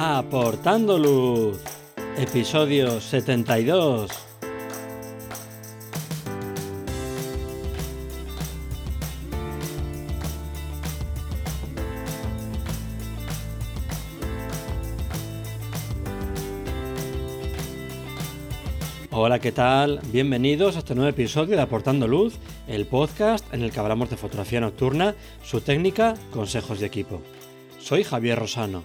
Aportando Luz, episodio 72. Hola, ¿qué tal? Bienvenidos a este nuevo episodio de Aportando Luz, el podcast en el que hablamos de fotografía nocturna, su técnica, consejos de equipo. Soy Javier Rosano,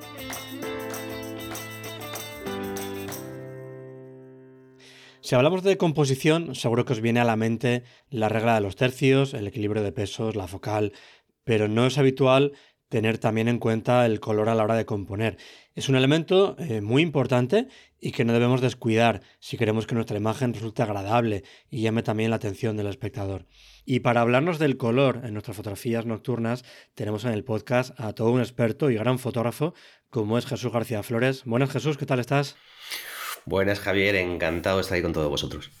Si hablamos de composición, seguro que os viene a la mente la regla de los tercios, el equilibrio de pesos, la focal, pero no es habitual tener también en cuenta el color a la hora de componer. Es un elemento eh, muy importante y que no debemos descuidar si queremos que nuestra imagen resulte agradable y llame también la atención del espectador. Y para hablarnos del color en nuestras fotografías nocturnas, tenemos en el podcast a todo un experto y gran fotógrafo como es Jesús García Flores. Buenas Jesús, ¿qué tal estás? Buenas Javier, encantado de estar ahí con todos vosotros.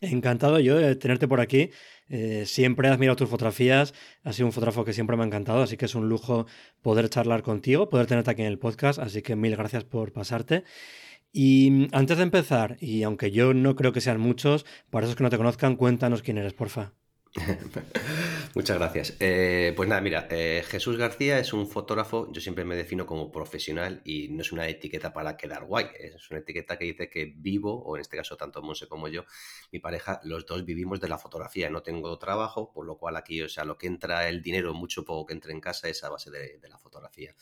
Encantado yo de tenerte por aquí. Eh, siempre he admirado tus fotografías, has sido un fotógrafo que siempre me ha encantado, así que es un lujo poder charlar contigo, poder tenerte aquí en el podcast, así que mil gracias por pasarte. Y antes de empezar, y aunque yo no creo que sean muchos, para esos que no te conozcan, cuéntanos quién eres, porfa. Muchas gracias. Eh, pues nada, mira, eh, Jesús García es un fotógrafo, yo siempre me defino como profesional y no es una etiqueta para quedar guay, es una etiqueta que dice que vivo, o en este caso tanto Monse como yo, mi pareja, los dos vivimos de la fotografía, no tengo trabajo, por lo cual aquí, o sea, lo que entra el dinero, mucho poco que entre en casa es a base de la fotografía.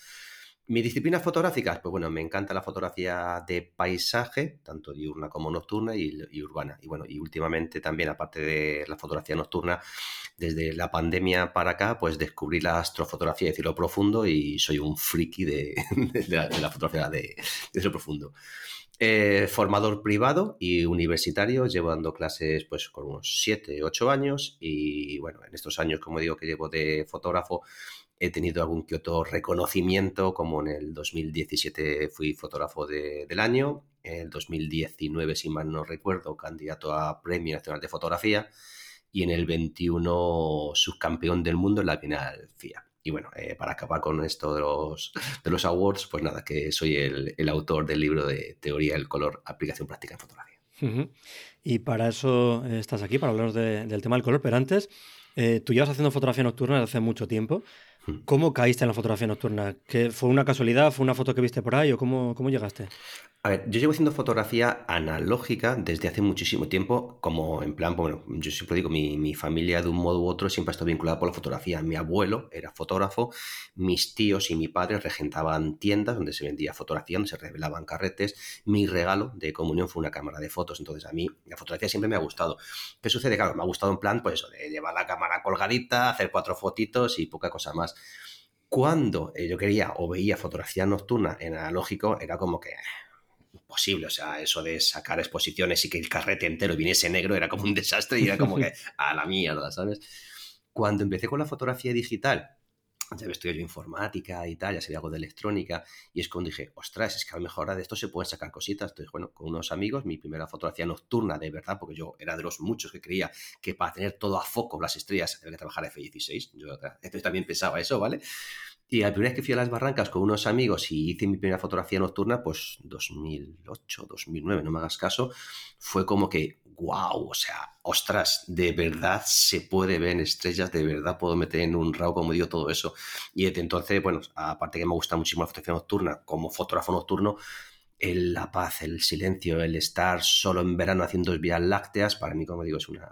Mis disciplinas fotográficas, pues bueno, me encanta la fotografía de paisaje, tanto diurna como nocturna y, urbana. Y bueno, y últimamente también, aparte de la fotografía nocturna, desde la pandemia para acá, pues descubrí la astrofotografía de cielo profundo y soy un friki de, la, fotografía de, cielo profundo. Eh, formador privado y universitario, llevo dando clases pues con unos 7, 8 años y bueno, en estos años, como digo, que llevo de fotógrafo, He tenido algún que otro reconocimiento, como en el 2017 fui fotógrafo del año, en el 2019, si mal no recuerdo, candidato a Premio Nacional de Fotografía, y en el 21 subcampeón del mundo en la Bienal FIA. Y bueno, eh, para acabar con esto de los, de los awards, pues nada, que soy el, autor del libro de Teoría del Color, Aplicación Práctica en Fotografía. Y para eso eh, estás aquí, para hablarnos del tema del color, pero antes, eh, tú llevas haciendo fotografía nocturna desde hace mucho tiempo. ¿Cómo caíste en la fotografía nocturna? ¿Que ¿Fue una casualidad? ¿Fue una foto que viste por ahí? ¿O cómo, cómo llegaste? A ver, yo llevo haciendo fotografía analógica desde hace muchísimo tiempo, como en plan, bueno, yo siempre digo, mi, mi, familia de un modo u otro siempre ha estado vinculada por la fotografía. Mi abuelo era fotógrafo, mis tíos y mi padre regentaban tiendas donde se vendía fotografía, donde se revelaban carretes. Mi regalo de comunión fue una cámara de fotos, entonces a mí la fotografía siempre me ha gustado. ¿Qué sucede? Claro, me ha gustado en plan, pues eso, de llevar la cámara colgadita, hacer cuatro fotitos y poca cosa más cuando eh, yo quería o veía fotografía nocturna en analógico, era como que posible. O sea, eso de sacar exposiciones y que el carrete entero viniese negro era como un desastre y era como que a la mierda, ¿sabes? Cuando empecé con la fotografía digital, ya había estudiado informática y tal, ya sabía algo de electrónica, y es cuando dije, ostras, es que a lo mejor de esto se pueden sacar cositas. Entonces, bueno, con unos amigos, mi primera fotografía nocturna, de verdad, porque yo era de los muchos que creía que para tener todo a foco las estrellas había que trabajar F16. Yo también pensaba eso, ¿vale? Y la primera vez que fui a las barrancas con unos amigos y hice mi primera fotografía nocturna, pues 2008, 2009, no me hagas caso, fue como que, wow, o sea, ostras, de verdad se puede ver en estrellas, de verdad puedo meter en un RAW, como digo, todo eso. Y desde entonces, bueno, aparte que me gusta muchísimo la fotografía nocturna, como fotógrafo nocturno, el, la paz, el silencio, el estar solo en verano haciendo vías lácteas, para mí, como digo, es una,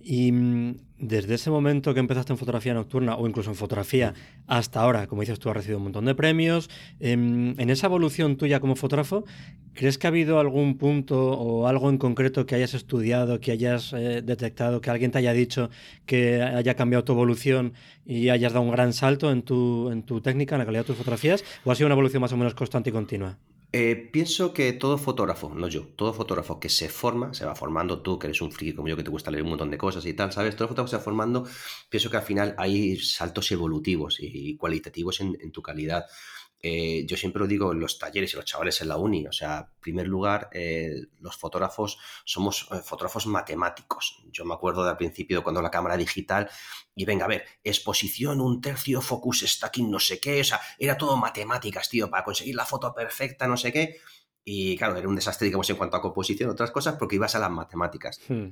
Y mm, desde ese momento que empezaste en fotografía nocturna o incluso en fotografía hasta ahora, como dices tú, has recibido un montón de premios. Em, en, esa evolución tuya como fotógrafo, ¿crees que ha habido algún punto o algo en concreto que hayas estudiado, que hayas eh, detectado, que alguien te haya dicho que haya cambiado tu evolución y hayas dado un gran salto en tu, en tu técnica, en la calidad de tus fotografías? ¿O ha sido una evolución más o menos constante y continua? Eh, pienso que todo fotógrafo, no yo, todo fotógrafo que se forma, se va formando tú, que eres un friki como yo, que te gusta leer un montón de cosas y tal, ¿sabes? Todo fotógrafo se va formando, pienso que al final hay saltos evolutivos y cualitativos en tu calidad. Eh, yo siempre lo digo en los talleres y los chavales en la uni, o sea, en primer lugar, eh, los fotógrafos somos eh, fotógrafos matemáticos. Yo me acuerdo del principio cuando la cámara digital, y venga, a ver, exposición, un tercio, focus, stacking, no sé qué, o sea, era todo matemáticas, tío, para conseguir la foto perfecta, no sé qué. Y claro, era un desastre, digamos, en cuanto a composición, otras cosas, porque ibas a las matemáticas. Hmm.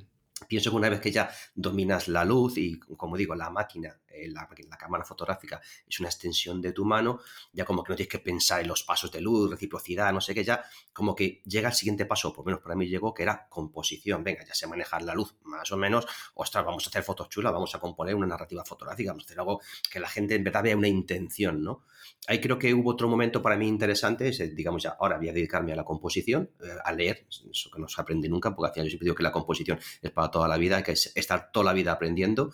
Pienso que una vez que ya dominas la luz y, como digo, la máquina, eh, la, cámara fotográfica es una extensión de tu mano, ya como que no tienes que pensar en los pasos de luz, reciprocidad, no sé qué, ya como que llega el siguiente paso, por lo menos para mí llegó, que era composición. Venga, ya sé manejar la luz más o menos, ostras, vamos a hacer fotos chulas, vamos a componer una narrativa fotográfica, vamos a hacer algo que la gente en verdad vea una intención, ¿no? Ahí creo que hubo otro momento para mí interesante, es, digamos, ya ahora voy a dedicarme a la composición, eh, a leer, eso que no se aprende nunca, porque al final yo siempre digo que la composición es para toda la vida, que estar toda la vida aprendiendo.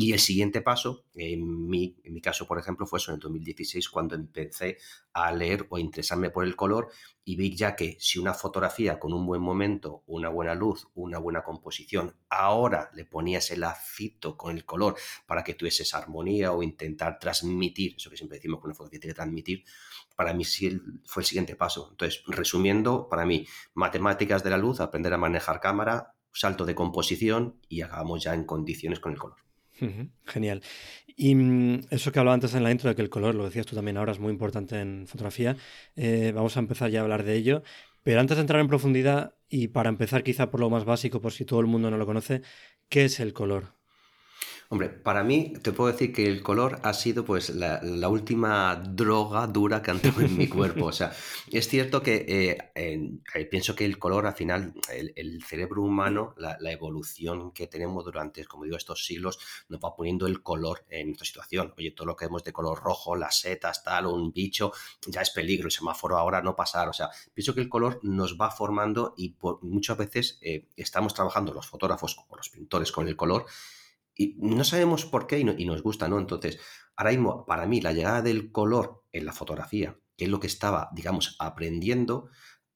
Y el siguiente paso, en mi, en mi caso, por ejemplo, fue eso en el 2016, cuando empecé a leer o interesarme por el color y vi ya que si una fotografía con un buen momento, una buena luz, una buena composición, ahora le ponías el lacito con el color para que tuviese esa armonía o intentar transmitir, eso que siempre decimos que una fotografía tiene que transmitir, para mí fue el siguiente paso. Entonces, resumiendo, para mí, matemáticas de la luz, aprender a manejar cámara, salto de composición y acabamos ya en condiciones con el color. Genial. Y mm, eso que hablaba antes en la intro de que el color, lo decías tú también ahora, es muy importante en fotografía. Eh, vamos a empezar ya a hablar de ello. Pero antes de entrar en profundidad y para empezar quizá por lo más básico, por si todo el mundo no lo conoce, ¿qué es el color? Hombre, para mí te puedo decir que el color ha sido pues la, última droga dura que tenido en mi cuerpo. O sea, es cierto que eh, eh, pienso que el color al final, el, cerebro humano, la, evolución que tenemos durante, como digo, estos siglos, nos va poniendo el color en nuestra situación. Oye, todo lo que vemos de color rojo, las setas, tal, un bicho, ya es peligro, el semáforo ahora no pasar. O sea, pienso que el color nos va formando y muchas veces eh, estamos trabajando los fotógrafos o los pintores con el color y no sabemos por qué y, nos gusta, ¿no? Entonces, ahora mismo, para mí, la llegada del color en la fotografía, que es lo que estaba, digamos, aprendiendo,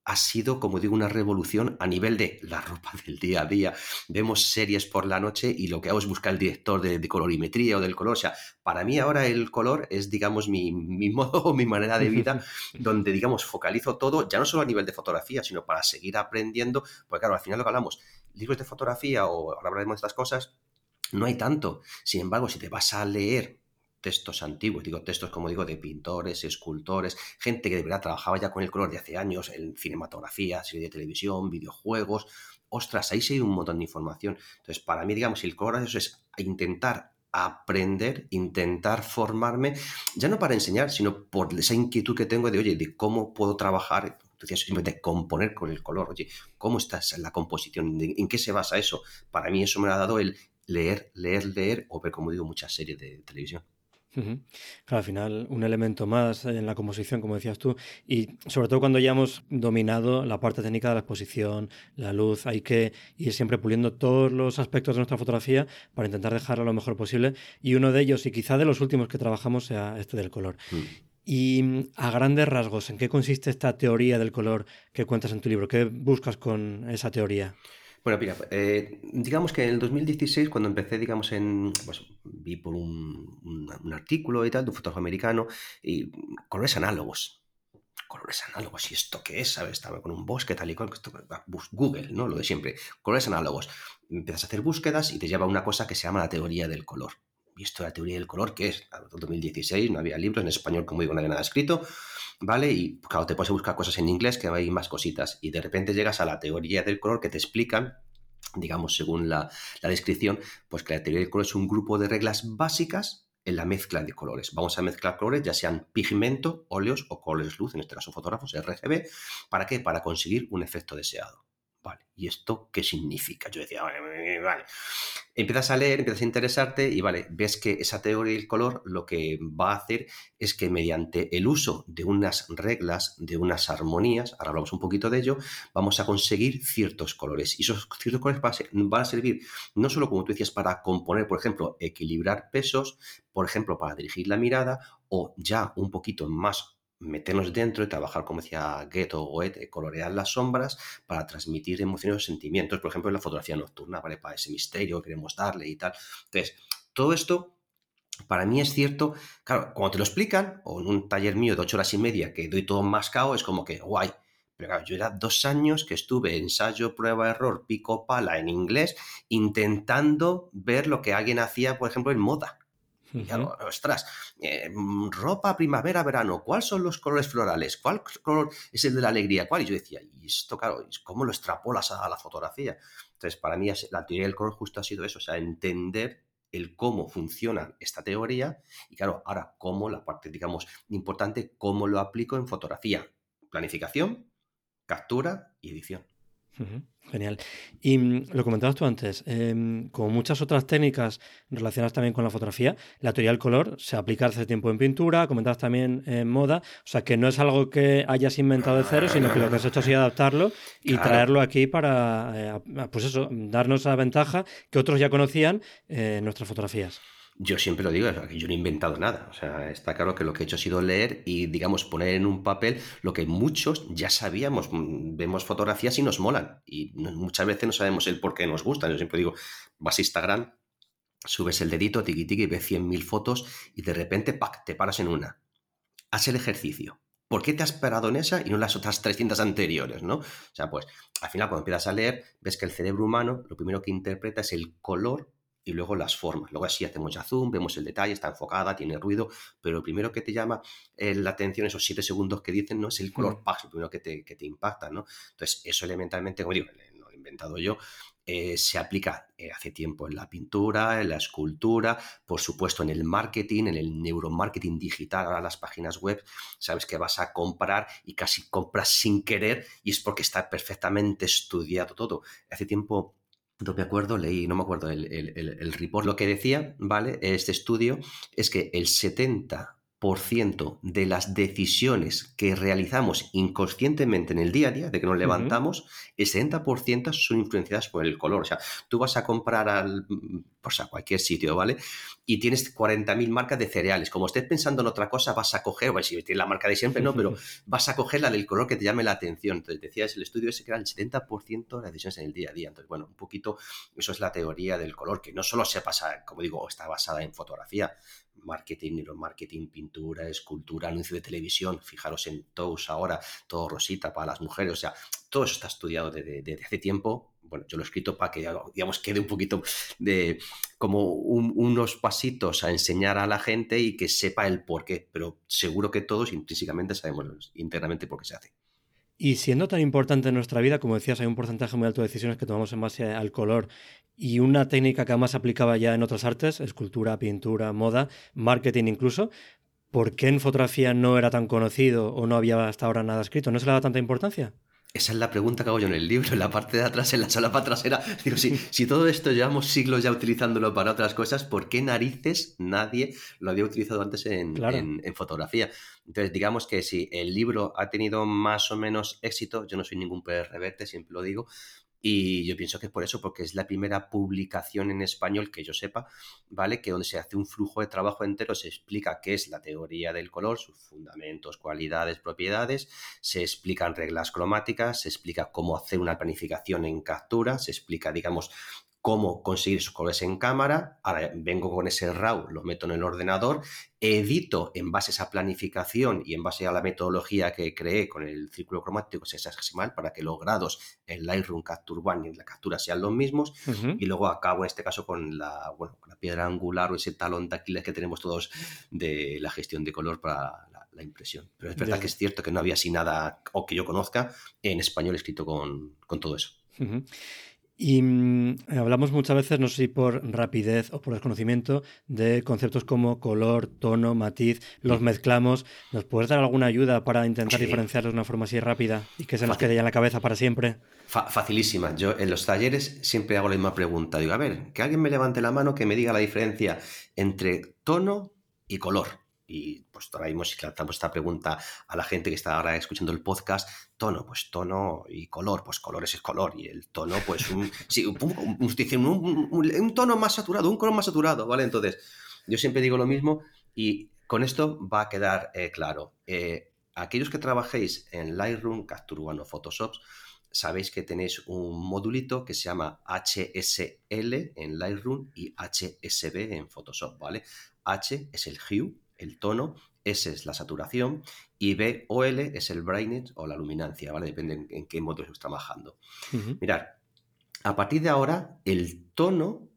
ha sido, como digo, una revolución a nivel de la ropa del día a día. Vemos series por la noche y lo que hago es buscar el director de, colorimetría o del color. O sea, para mí ahora el color es, digamos, mi, mi modo o mi manera de vida, donde, digamos, focalizo todo, ya no solo a nivel de fotografía, sino para seguir aprendiendo. Porque, claro, al final lo que hablamos, libros de fotografía o ahora hablaremos de estas cosas, no hay tanto. Sin embargo, si te vas a leer textos antiguos, digo textos como digo de pintores, escultores, gente que de verdad trabajaba ya con el color de hace años en cinematografía, serie de televisión, videojuegos, ostras, ahí sí hay un montón de información. Entonces, para mí, digamos, el color eso es intentar aprender, intentar formarme, ya no para enseñar, sino por esa inquietud que tengo de, oye, de cómo puedo trabajar, decías simplemente componer con el color, oye, ¿cómo está la composición? ¿En qué se basa eso? Para mí eso me ha dado el leer, leer, leer o ver, como digo, muchas series de televisión. al final un elemento más en la composición, como decías tú, y sobre todo cuando ya hemos dominado la parte técnica de la exposición, la luz, hay que ir siempre puliendo todos los aspectos de nuestra fotografía para intentar dejarlo lo mejor posible. Y uno de ellos, y quizá de los últimos que trabajamos, sea este del color. Mm. Y a grandes rasgos, ¿en qué consiste esta teoría del color que cuentas en tu libro? ¿Qué buscas con esa teoría? Bueno, mira, eh, digamos que en el 2016, cuando empecé, digamos, en. Pues vi por un, artículo y tal de un fotógrafo americano, y colores análogos. Colores análogos, ¿y esto qué es? ¿Sabes? Estaba con un bosque tal y cual. Google, ¿no? Lo de siempre. Colores análogos. Empiezas a hacer búsquedas y te lleva a una cosa que se llama la teoría del color. ¿Y esto la teoría del color qué es? En 2016 no había libros en español, como digo, no había nada escrito. ¿vale? Y claro, te puedes buscar cosas en inglés que hay más cositas. Y de repente llegas a la teoría del color que te explican, digamos, según la, descripción, pues que la teoría del color es un grupo de reglas básicas en la mezcla de colores. Vamos a mezclar colores, ya sean pigmento, óleos o colores luz, en este caso fotógrafos, RGB. ¿Para qué? Para conseguir un efecto deseado. Vale, ¿y esto qué significa? Yo decía, vale, vale. Empiezas a leer, empiezas a interesarte y vale, ves que esa teoría del color lo que va a hacer es que mediante el uso de unas reglas, de unas armonías, ahora hablamos un poquito de ello, vamos a conseguir ciertos colores. Y esos ciertos colores van a servir no solo, como tú decías, para componer, por ejemplo, equilibrar pesos, por ejemplo, para dirigir la mirada o ya un poquito más meternos dentro y trabajar, como decía Ghetto o Goethe, colorear las sombras para transmitir emociones o sentimientos, por ejemplo, en la fotografía nocturna, ¿vale? Para ese misterio que queremos darle y tal. Entonces, todo esto para mí es cierto, claro, cuando te lo explican, o en un taller mío de ocho horas y media que doy todo mascado, es como que, guay, pero claro, yo era dos años que estuve ensayo, prueba, error, pico, pala en inglés, intentando ver lo que alguien hacía, por ejemplo, en moda ostras, eh, mm, ropa primavera, verano, ¿cuáles son los colores florales? ¿Cuál color es el de la alegría? ¿Cuál? Y yo decía, y esto, claro, ¿cómo lo extrapolas a la fotografía? Entonces, para mí la teoría del color justo ha sido eso, o sea, entender el cómo funciona esta teoría y claro, ahora cómo la parte, digamos, importante, cómo lo aplico en fotografía, planificación, captura y edición. Genial. Y mm, lo comentabas tú antes, em, como muchas otras técnicas relacionadas también con la fotografía, la teoría del color se aplica hace tiempo en pintura, comentabas también en moda, o sea que no es algo que hayas inventado de cero, sino que lo que has hecho ha sido adaptarlo y traerlo aquí para, eh, pues eso, darnos la ventaja que otros ya conocían eh, en nuestras fotografías. Yo siempre lo digo, que yo no he inventado nada. O sea, está claro que lo que he hecho ha sido leer y, digamos, poner en un papel lo que muchos ya sabíamos. Mm, vemos fotografías y nos molan. Y muchas veces no sabemos el por qué nos gustan. Yo siempre digo, vas a Instagram, subes el dedito, tiqui tiqui, ves 100.000 fotos y de repente, ¡pac!, te paras en una. Haz el ejercicio. ¿Por qué te has parado en esa y no en las otras 300 anteriores, no? O sea, pues, al final, cuando empiezas a leer, ves que el cerebro humano lo primero que interpreta es el color y luego las formas. Luego así hacemos ya zoom, vemos el detalle, está enfocada, tiene ruido, pero lo primero que te llama eh, la atención, esos siete segundos que dicen, no es el color paso, lo primero que te, que te, impacta, ¿no? Entonces, eso elementalmente, como digo, no lo he inventado yo, eh, se aplica eh, hace tiempo en la pintura, en la escultura, por supuesto en el marketing, en el neuromarketing digital, ahora las páginas web, sabes que vas a comprar y casi compras sin querer y es porque está perfectamente estudiado todo. Hace tiempo no me acuerdo, leí, no me acuerdo el, el, el, report. Lo que decía, ¿vale? Este estudio es que el 70 de las decisiones que realizamos inconscientemente en el día a día, de que nos levantamos, el 70% son influenciadas por el color. O sea, tú vas a comprar al, pues a cualquier sitio, ¿vale? Y tienes 40.000 marcas de cereales. Como estés pensando en otra cosa, vas a coger, bueno, si tienes la marca de siempre, no, pero vas a coger la del color que te llame la atención. Entonces, decías, el estudio ese que era el 70% de las decisiones en el día a día. Entonces, bueno, un poquito, eso es la teoría del color, que no solo se pasa, como digo, está basada en fotografía, marketing, neuromarketing, pintura, escultura, anuncio de televisión, fijaros en Toast ahora, todo rosita para las mujeres, o sea, todo eso está estudiado desde, hace tiempo. Bueno, yo lo he escrito para que, digamos, quede un poquito de como unos pasitos a enseñar a la gente y que sepa el por qué, pero seguro que todos intrínsecamente sabemos internamente por qué se hace. Y siendo tan importante en nuestra vida, como decías, hay un porcentaje muy alto de decisiones que tomamos en base al color y una técnica que además aplicaba ya en otras artes, escultura, pintura, moda, marketing incluso. ¿Por qué en fotografía no era tan conocido o no había hasta ahora nada escrito? ¿No se le da tanta importancia? Esa es la pregunta que hago yo en el libro, en la parte de atrás, en la solapa trasera. Digo, si, si todo esto llevamos siglos ya utilizándolo para otras cosas, ¿por qué narices nadie lo había utilizado antes en, en, fotografía? Entonces, digamos que si el libro ha tenido más o menos éxito, yo no soy ningún reverte, siempre lo digo, y yo pienso que es por eso, porque es la primera publicación en español que yo sepa, ¿vale? Que donde se hace un flujo de trabajo entero, se explica qué es la teoría del color, sus fundamentos, cualidades, propiedades, se explican reglas cromáticas, se explica cómo hacer una planificación en captura, se explica, digamos, cómo conseguir esos colores en cámara. Ahora vengo con ese RAW, lo meto en el ordenador, edito en base a esa planificación y en base a la metodología que creé con el círculo cromático sexagesimal para que los grados en Lightroom Capture One y en la captura sean los mismos. Y luego acabo en este caso con la, bueno, la piedra angular o ese talón de Aquiles que tenemos todos de la gestión de color para la, impresión. Pero es verdad que es cierto que no había así nada, o que yo conozca, en español escrito con, todo eso. Y mm, hablamos muchas veces, no sé si por rapidez o por desconocimiento, de conceptos como color, tono, matiz, los mezclamos. ¿Nos puedes dar alguna ayuda para intentar diferenciarlos de una forma así rápida y que se nos quede ya en la cabeza para siempre? facilísima. Yo en los talleres siempre hago la misma pregunta. Digo, a ver, que alguien me levante la mano que me diga la diferencia entre tono y color y pues ahora mismo si lanzamos esta pregunta a la gente que está ahora escuchando el podcast, tono, pues tono y color, pues color es color y el tono, pues un, sí, un, tono más saturado, un color más saturado, ¿vale? Entonces, yo siempre digo lo mismo y con esto va a quedar eh, claro. Eh, aquellos que trabajéis en Lightroom, Capture One o Photoshop, sabéis que tenéis un modulito que se llama HSL en Lightroom y HSB en Photoshop, ¿vale? H es el hue, el tono, S es la saturación y B o L es el brightness o la luminancia, ¿vale? Depende en, qué modo estás trabajando. Mirad, a partir de ahora, el tono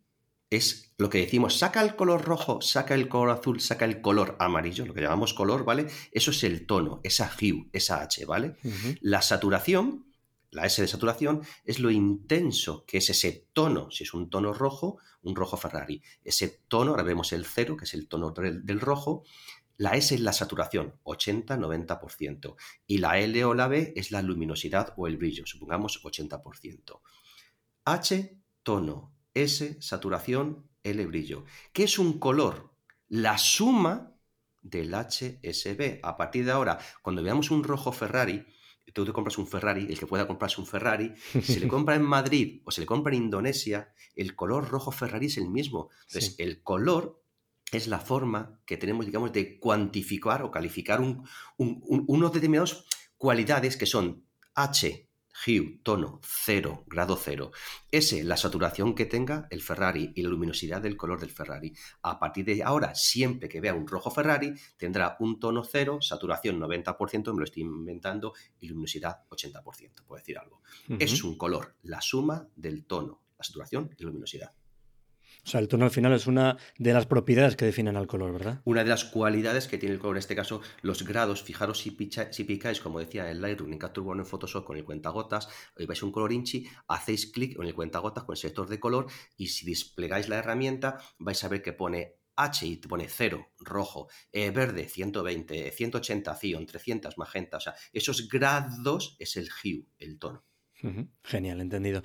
es lo que decimos, saca el color rojo, saca el color azul, saca el color amarillo, lo que llamamos color, ¿vale? Eso es el tono, esa hue, esa H, ¿vale? La saturación, la S de saturación, es lo intenso que es ese tono, si es un tono rojo, un rojo Ferrari. Ese tono, ahora vemos el cero, que es el tono del, rojo, la S es la saturación, 80-90%. Y la L o la B es la luminosidad o el brillo, supongamos 80%. H, tono. S, saturación. L, brillo. ¿Qué es un color? La suma del HSB. A partir de ahora, cuando veamos un rojo Ferrari, tú te compras un Ferrari, el que pueda comprarse un Ferrari, si se le compra en Madrid o se le compra en Indonesia, el color rojo Ferrari es el mismo. Entonces, el color es la forma que tenemos, digamos, de cuantificar o calificar un, unos determinados cualidades que son H, hue, tono, cero, grado cero. S, la saturación que tenga el Ferrari y la luminosidad del color del Ferrari. A partir de ahora, siempre que vea un rojo Ferrari, tendrá un tono cero, saturación 90%, me lo estoy inventando, y luminosidad 80%, puedo decir algo. Es un color, la suma del tono, la saturación y la luminosidad. O sea, el tono al final es una de las propiedades que definen al color, ¿verdad? Una de las cualidades que tiene el color, en este caso, los grados. Fijaros si, si picáis, como decía en Lightroom, en Capture en Photoshop con el cuentagotas, y vais a un color inchi, hacéis clic en el cuentagotas con el sector de color y si desplegáis la herramienta vais a ver que pone H y pone 0, rojo, eh, verde, 120, 180, cion, 300, magenta. O sea, esos grados es el hue, el tono. Genial, entendido.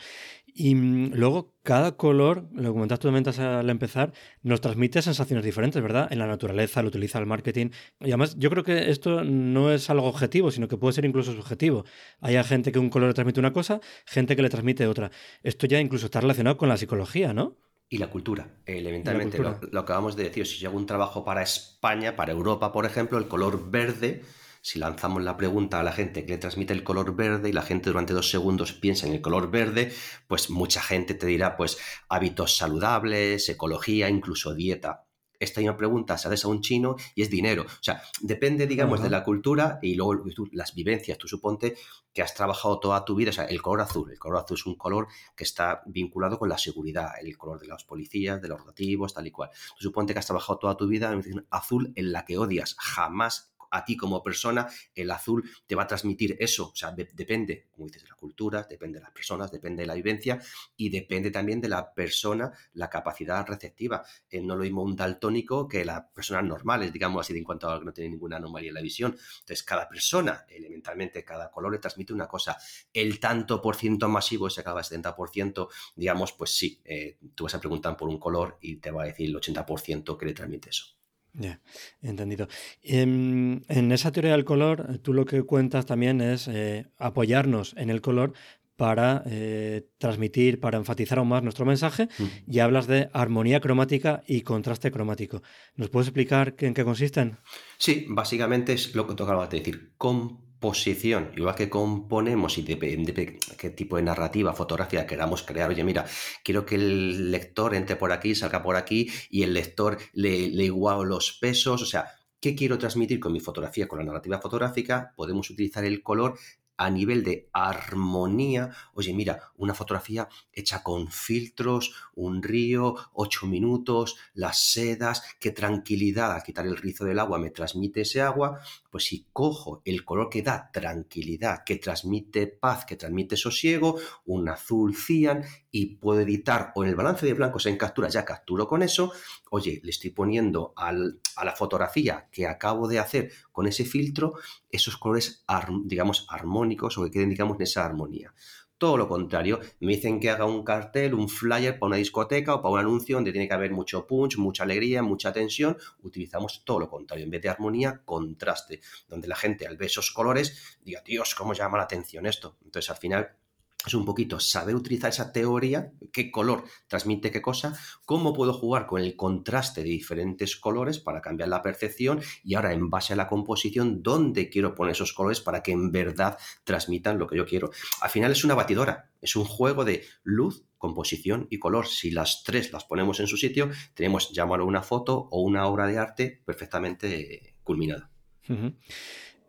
Y mm, luego, cada color, lo comentaste tú al empezar, nos transmite sensaciones diferentes, ¿verdad? En la naturaleza, lo utiliza el marketing. Y además, yo creo que esto no es algo objetivo, sino que puede ser incluso subjetivo. Hay gente que un color le transmite una cosa, gente que le transmite otra. Esto ya incluso está relacionado con la psicología, ¿no? Y la cultura, elementalmente. Lo, lo, acabamos de decir, si yo hago un trabajo para España, para Europa, por ejemplo, el color verde si lanzamos la pregunta a la gente que le transmite el color verde y la gente durante dos segundos piensa en el color verde, pues mucha gente te dirá pues hábitos saludables, ecología, incluso dieta esta misma pregunta se haces a un chino y es dinero. O sea, depende, digamos, de la cultura y luego las vivencias. Tú suponte que has trabajado toda tu vida, o sea, el color azul. El color azul es un color que está vinculado con la seguridad, el color de los policías, de los rotativos, tal y cual. Tú suponte que has trabajado toda tu vida en azul en la que odias. Jamás a ti como persona, el azul te va a transmitir eso. O sea, depende, como dices, de la cultura, depende de las personas, depende de la vivencia y depende también de la persona, la capacidad receptiva. Eh, no lo mismo un daltónico que las personas normales, digamos así, de en cuanto a que no tiene ninguna anomalía en la visión. Entonces, cada persona, elementalmente, cada color le transmite una cosa. El tanto por ciento masivo, ese acaba 70%, digamos, pues sí, eh, tú vas a preguntar por un color y te va a decir el 80% que le transmite eso. Ya, entendido. En, en, esa teoría del color, tú lo que cuentas también es eh, apoyarnos en el color para eh, transmitir, para enfatizar aún más nuestro mensaje y hablas de armonía cromática y contraste cromático. ¿Nos puedes explicar en qué consisten? Sí, básicamente es lo que tocaba decir, con posición, igual que componemos y depende de qué tipo de narrativa, fotografía queramos crear. Oye, mira, quiero que el lector entre por aquí, salga por aquí y el lector le, le los pesos. O sea, ¿qué quiero transmitir con mi fotografía, con la narrativa fotográfica? Podemos utilizar el color a nivel de armonía, oye, mira, una fotografía hecha con filtros, un río, ocho minutos, las sedas, qué tranquilidad, a quitar el rizo del agua me transmite ese agua, pues si cojo el color que da tranquilidad, que transmite paz, que transmite sosiego, un azul cian y puedo editar o en el balance de blancos en captura, ya capturo con eso, oye, le estoy poniendo a la fotografía que acabo de hacer con ese filtro esos colores, digamos, armónicos o que queden, digamos, en esa armonía. Todo lo contrario, me dicen que haga un cartel, un flyer para una discoteca o para un anuncio donde tiene que haber mucho punch, mucha alegría, mucha tensión. Utilizamos todo lo contrario. En vez de armonía, contraste. Donde la gente al ver esos colores diga, Dios, ¿cómo llama la atención esto? Entonces al final es un poquito saber utilizar esa teoría, qué color transmite qué cosa, cómo puedo jugar con el contraste de diferentes colores para cambiar la percepción y ahora en base a la composición, dónde quiero poner esos colores para que en verdad transmitan lo que yo quiero. Al final es una batidora, es un juego de luz, composición y color. Si las tres las ponemos en su sitio, tenemos, llamarlo una foto o una obra de arte perfectamente culminada.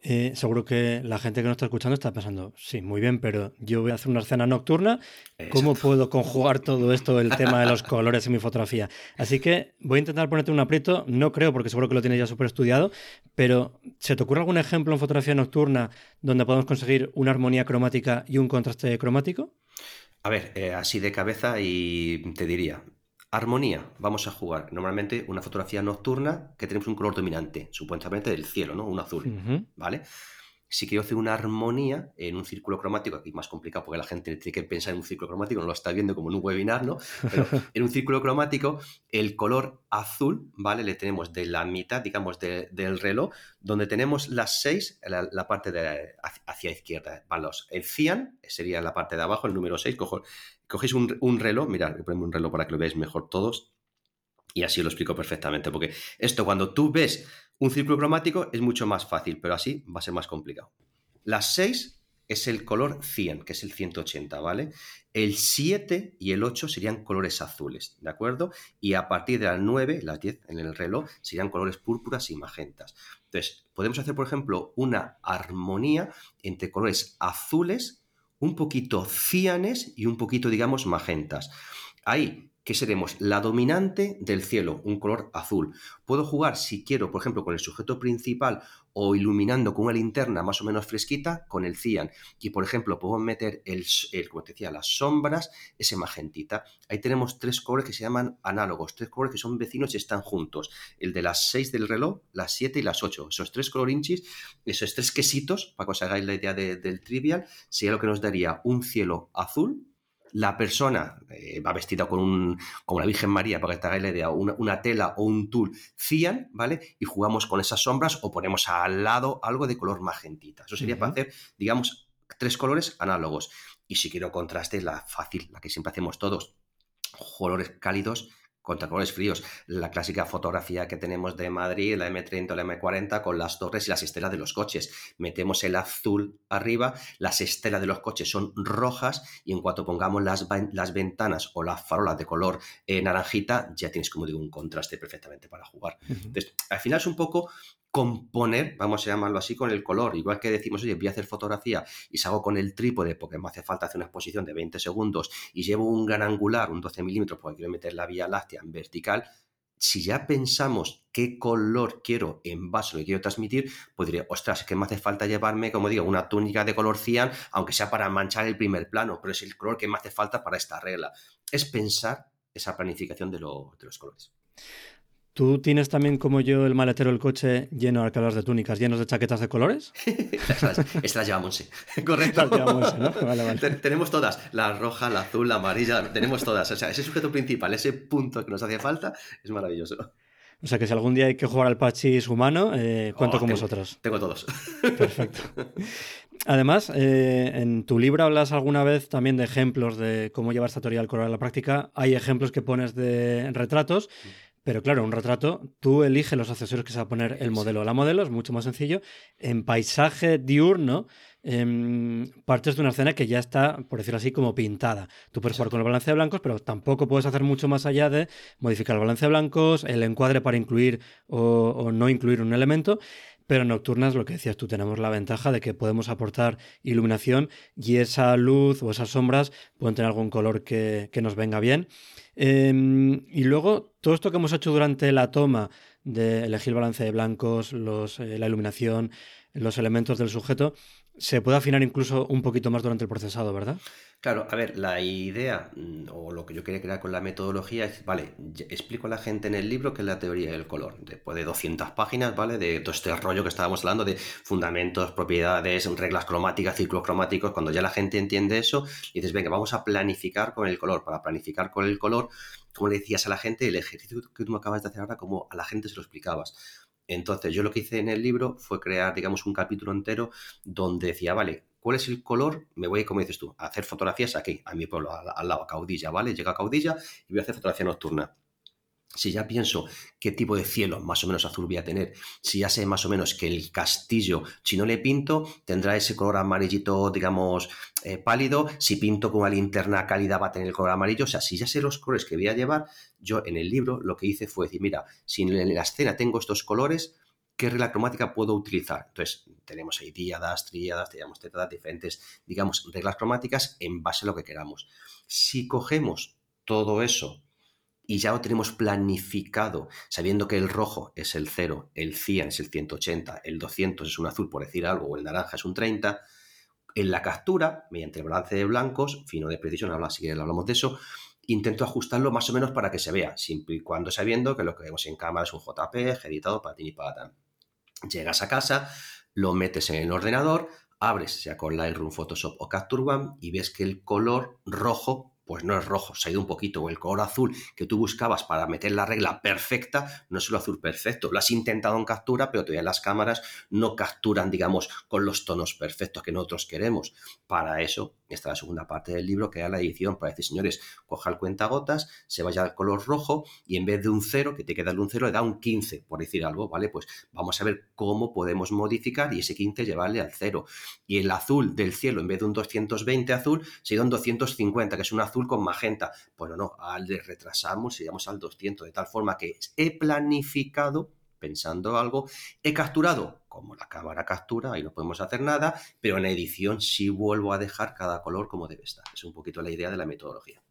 Eh, seguro que la gente que nos está escuchando está pensando, sí, muy bien, pero yo voy a hacer una escena nocturna. ¿Cómo puedo conjugar todo esto, el tema de los colores en mi fotografía? Así que voy a intentar ponerte un aprieto. No creo, porque seguro que lo tienes ya súper estudiado, pero ¿se te ocurre algún ejemplo en fotografía nocturna donde podamos conseguir una armonía cromática y un contraste cromático? A ver, eh, así de cabeza y te diría, Armonía, vamos a jugar normalmente una fotografía nocturna que tenemos un color dominante, supuestamente del cielo, ¿no? Un azul, ¿vale? Si quiero hacer una armonía en un círculo cromático, aquí es más complicado porque la gente tiene que pensar en un círculo cromático, no lo está viendo como en un webinar, ¿no? Pero en un círculo cromático, el color azul, ¿vale? Le tenemos de la mitad, digamos, del reloj, donde tenemos las seis, la, parte de hacia izquierda, ¿vale? El cian sería la parte de abajo, el número 6, cojo cogéis un, reloj, mirad, ponemos un reloj para que lo veáis mejor todos, y así lo explico perfectamente, porque esto cuando tú ves un círculo cromático es mucho más fácil, pero así va a ser más complicado. Las 6 es el color 100, que es el 180, ¿vale? El 7 y el 8 serían colores azules, ¿de acuerdo? Y a partir de las 9, las 10 en el reloj, serían colores púrpuras y magentas. Entonces, podemos hacer, por ejemplo, una armonía entre colores azules un poquito cianes y un poquito, digamos, magentas. Ahí, ¿qué seremos? La dominante del cielo, un color azul. Puedo jugar, si quiero, por ejemplo, con el sujeto principal o iluminando con una linterna más o menos fresquita, con el cian. Y, por ejemplo, puedo meter, el, como te decía, las sombras, ese magentita. Ahí tenemos tres colores que se llaman análogos, tres colores que son vecinos y están juntos. El de las 6 del reloj, las 7 y las 8. Esos tres colorinchis, esos tres quesitos, para que os hagáis la idea del trivial, sería lo que nos daría un cielo azul, la persona eh, va vestida con, un, con la Virgen María, para que te hagáis la idea, una, tela o un tul cian, ¿vale? Y jugamos con esas sombras o ponemos al lado algo de color magentita. Eso sería para hacer, digamos, tres colores análogos. Y si quiero contraste, la fácil, la que siempre hacemos todos, colores cálidos contra colores fríos. La clásica fotografía que tenemos de Madrid, la M30 o la M40, con las torres y las estelas de los coches. Metemos el azul arriba, las estelas de los coches son rojas y en cuanto pongamos las, las ventanas o las farolas de color eh, naranjita, ya tienes, como digo, un contraste perfectamente para jugar. Entonces, al final es un poco componer, vamos a llamarlo así, con el color. Igual que decimos, oye, voy a hacer fotografía y salgo con el trípode porque me hace falta hacer una exposición de 20 segundos y llevo un gran angular, un 12 milímetros, porque quiero meter la vía láctea en vertical. Si ya pensamos qué color quiero en base lo quiero transmitir, pues diré, ostras, es que me hace falta llevarme, como digo, una túnica de color cian, aunque sea para manchar el primer plano, pero es el color que me hace falta para esta regla. Es pensar esa planificación de los colores. ¿Tú tienes también como yo el maletero del coche lleno de de túnicas, llenos de chaquetas de colores? Estas las llevamos, sí. Correcto. ¿no? vale, vale. tenemos todas, la roja, la azul, la amarilla, tenemos todas. O sea, ese sujeto principal, ese punto que nos hace falta, es maravilloso. O sea que si algún día hay que jugar al Pachis humano, eh, cuento oh, con vosotros. Tengo todos. Perfecto. Además, eh, en tu libro hablas alguna vez también de ejemplos de cómo llevar esta teoría del color a la práctica. Hay ejemplos que pones de retratos. Pero claro, un retrato, tú eliges los accesorios que se va a poner el modelo. La modelo es mucho más sencillo. En paisaje diurno, em, partes de una escena que ya está, por decirlo así, como pintada. Tú puedes jugar con el balance de blancos, pero tampoco puedes hacer mucho más allá de modificar el balance de blancos, el encuadre para incluir o, o no incluir un elemento. pero nocturnas, lo que decías tú, tenemos la ventaja de que podemos aportar iluminación y esa luz o esas sombras pueden tener algún color que, nos venga bien. Em, y luego, todo esto que hemos hecho durante la toma de elegir balance de blancos, los, eh, la iluminación, los elementos del sujeto, se puede afinar incluso un poquito más durante el procesado, ¿verdad? Claro, a ver, la idea mm, o lo que yo quería crear con la metodología es, vale, explico a la gente en el libro qué es la teoría del color. Después de 200 páginas, ¿vale? De todo este rollo que estábamos hablando de fundamentos, propiedades, reglas cromáticas, ciclos cromáticos, cuando ya la gente entiende eso, dices, venga, vamos a planificar con el color. Para planificar con el color, como decías a la gente, el ejercicio que tú me acabas de hacer ahora, como a la gente se lo explicabas. Entonces, yo lo que hice en el libro fue crear, digamos, un capítulo entero donde decía, vale, ¿Cuál es el color? Me voy, como dices tú, a hacer fotografías aquí, a mi pueblo, al, lado, a Caudilla, ¿vale? Llega a Caudilla y voy a hacer fotografía nocturna si ya pienso qué tipo de cielo más o menos azul voy a tener, si ya sé más o menos que el castillo, si no le pinto, tendrá ese color amarillito, digamos, eh, pálido, si pinto con una linterna cálida va a tener el color amarillo, o sea, si ya sé los colores que voy a llevar, yo en el libro lo que hice fue decir, mira, si en la escena tengo estos colores, qué regla cromática puedo utilizar. Entonces, tenemos ahí díadas, tríadas, tenemos tetadas, diferentes, digamos, reglas cromáticas en base a lo que queramos. Si cogemos todo eso y ya lo tenemos planificado, sabiendo que el rojo es el 0, el 100 es el 180, el 200 es un azul, por decir algo, o el naranja es un 30, en la captura, mediante el balance de blancos, fino de precisión, ahora si hablamos de eso, intento ajustarlo más o menos para que se vea, siempre y cuando sabiendo que lo que vemos en cámara es un JPG editado para ti y para tan. Llegas a casa, lo metes en el ordenador, abres ya con Lightroom, Photoshop o Capture One y ves que el color rojo pues no es rojo, se ha ido un poquito, o el color azul que tú buscabas para meter la regla perfecta, no es el azul perfecto. Lo has intentado en captura, pero todavía las cámaras no capturan, digamos, con los tonos perfectos que nosotros queremos. Para eso está la segunda parte del libro, que era la edición, para decir, señores, coja el cuentagotas, se vaya al color rojo y en vez de un 0, que te queda un 0, le da un 15, por decir algo, ¿vale? Pues vamos a ver cómo podemos modificar y ese 15 llevarle al 0. Y el azul del cielo, en vez de un 220 azul, se da un 250, que es un azul con magenta. Bueno, no, al de retrasamos y llegamos al 200, de tal forma que he planificado pensando algo, he capturado, como la cámara captura, ahí no podemos hacer nada, pero en edición sí vuelvo a dejar cada color como debe estar. Es un poquito la idea de la metodología.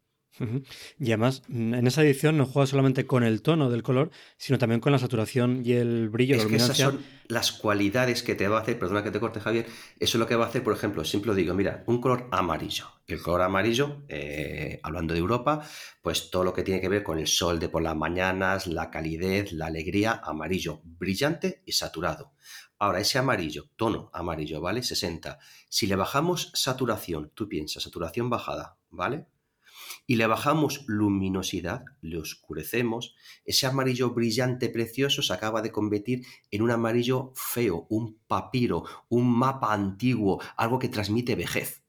Y además, mm, en esa edición no juega solamente con el tono del color, sino también con la saturación y el brillo. Es que esas son las cualidades que te va a hacer, perdona que te corte Javier, eso es lo que va a hacer, por ejemplo, siempre digo, mira, un color amarillo. El color amarillo, eh, hablando de Europa, pues todo lo que tiene que ver con el sol de por las mañanas, la calidez, la alegría, amarillo, brillante y saturado. Ahora, ese amarillo, tono amarillo, ¿vale? 60. Si le bajamos saturación, tú piensas, saturación bajada, ¿vale? Y le bajamos luminosidad, le oscurecemos, ese amarillo brillante precioso se acaba de convertir en un amarillo feo, un papiro, un mapa antiguo, algo que transmite vejez.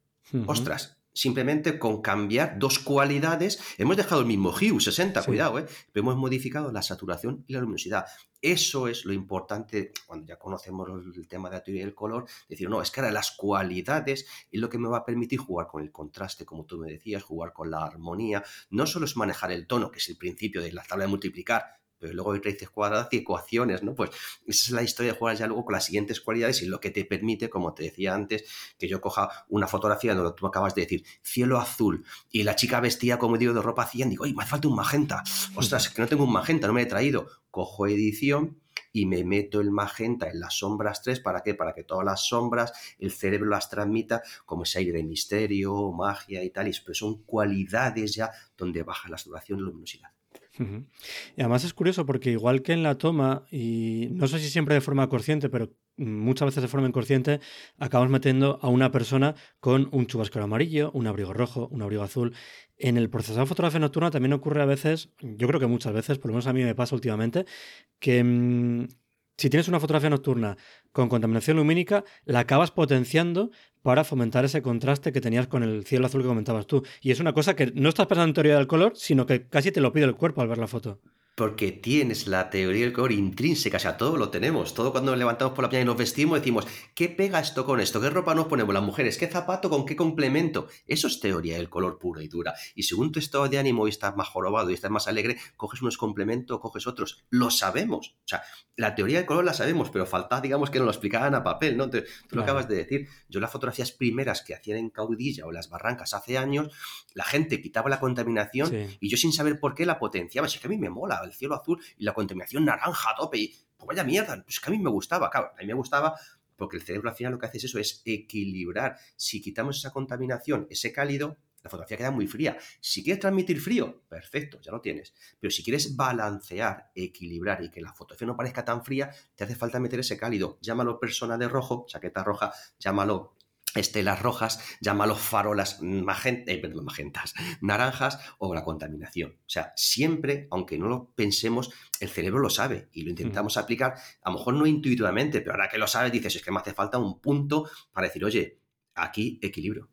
Ostras, simplemente con cambiar dos cualidades, hemos dejado el mismo hue 60, cuidado, ¿eh? pero hemos modificado la saturación y la luminosidad. Eso es lo importante cuando ya conocemos el tema de la teoría del color, decir, no, es que ahora las cualidades es lo que me va a permitir jugar con el contraste, como tú me decías, jugar con la armonía. No solo es manejar el tono, que es el principio de la tabla de multiplicar, pero luego hay raíces cuadradas y ecuaciones, ¿no? Pues esa es la historia de jugar ya luego con las siguientes cualidades y lo que te permite, como te decía antes, que yo coja una fotografía donde tú acabas de decir cielo azul y la chica vestía como digo de ropa y digo, ¡ay, me hace falta un magenta! Ostras, que no tengo un magenta, no me he traído. Cojo edición y me meto el magenta en las sombras 3, ¿para qué? Para que todas las sombras el cerebro las transmita como ese aire de misterio, magia y tal, y son cualidades ya donde baja la saturación y luminosidad. Y además es curioso porque igual que en la toma, y no sé si siempre de forma consciente, pero muchas veces de forma inconsciente, acabamos metiendo a una persona con un chubasquero amarillo, un abrigo rojo, un abrigo azul. En el procesado de fotografía nocturna también ocurre a veces, yo creo que muchas veces, por lo menos a mí me pasa últimamente, que mm, si tienes una fotografía nocturna con contaminación lumínica, la acabas potenciando para fomentar ese contraste que tenías con el cielo azul que comentabas tú. Y es una cosa que no estás pensando en teoría del color, sino que casi te lo pide el cuerpo al ver la foto. Porque tienes la teoría del color intrínseca, o sea, todo lo tenemos. Todo cuando nos levantamos por la mañana y nos vestimos decimos, ¿qué pega esto con esto? ¿Qué ropa nos ponemos las mujeres? ¿Qué zapato con qué complemento? Eso es teoría del color puro y dura. Y según tu estado de ánimo y estás más jorobado y estás más alegre, coges unos complementos, coges otros. Lo sabemos. O sea, la teoría del color la sabemos, pero falta, digamos, que nos lo explicaran a papel, ¿no? tú lo acabas de decir. Yo las fotografías primeras que hacían en Caudilla o las Barrancas hace años, la gente quitaba la contaminación y yo sin saber por qué la potenciaba. Es que a mí me mola el cielo azul y la contaminación naranja tope. Y, pues vaya mierda, pues que a mí me gustaba, claro, a mí me gustaba porque el cerebro al final lo que hace es eso, es equilibrar. Si quitamos esa contaminación, ese cálido, la fotografía queda muy fría. Si quieres transmitir frío, perfecto, ya lo tienes. Pero si quieres balancear, equilibrar y que la fotografía no parezca tan fría, te hace falta meter ese cálido. Llámalo persona de rojo, chaqueta roja, llámalo estelas rojas, llámalo farolas magenta, eh, magentas, naranjas o la contaminación. O sea, siempre, aunque no lo pensemos, el cerebro lo sabe y lo intentamos aplicar, a lo mejor no intuitivamente, pero ahora que lo sabes dices, es que me hace falta un punto para decir, oye, aquí equilibrio.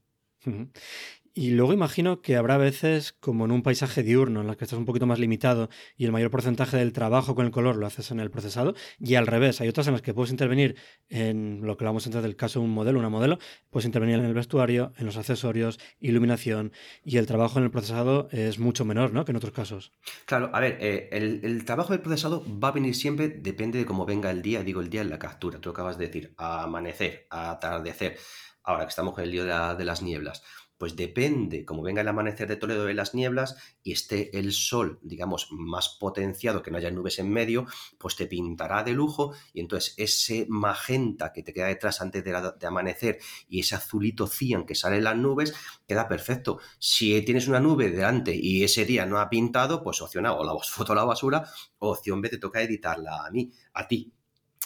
Y luego imagino que habrá veces, como en un paisaje diurno, en las que estás un poquito más limitado y el mayor porcentaje del trabajo con el color lo haces en el procesado, y al revés, hay otras en las que puedes intervenir en lo que hablamos antes del caso de un modelo, una modelo, puedes intervenir en el vestuario, en los accesorios, iluminación, y el trabajo en el procesado es mucho menor, ¿no? Que en otros casos. Claro, a ver, eh, el, trabajo del procesado va a venir siempre, depende de cómo venga el día, digo el día en la captura, tú acabas de decir, a amanecer, a atardecer, ahora que estamos con el lío de las nieblas pues depende, como venga el amanecer de Toledo de las nieblas y esté el sol, digamos, más potenciado, que no haya nubes en medio, pues te pintará de lujo y entonces ese magenta que te queda detrás antes de, amanecer y ese azulito cian que sale en las nubes, queda perfecto. Si tienes una nube delante y ese día no ha pintado, pues opción A, o la foto a la basura, o opción B te toca editarla a mí, a ti.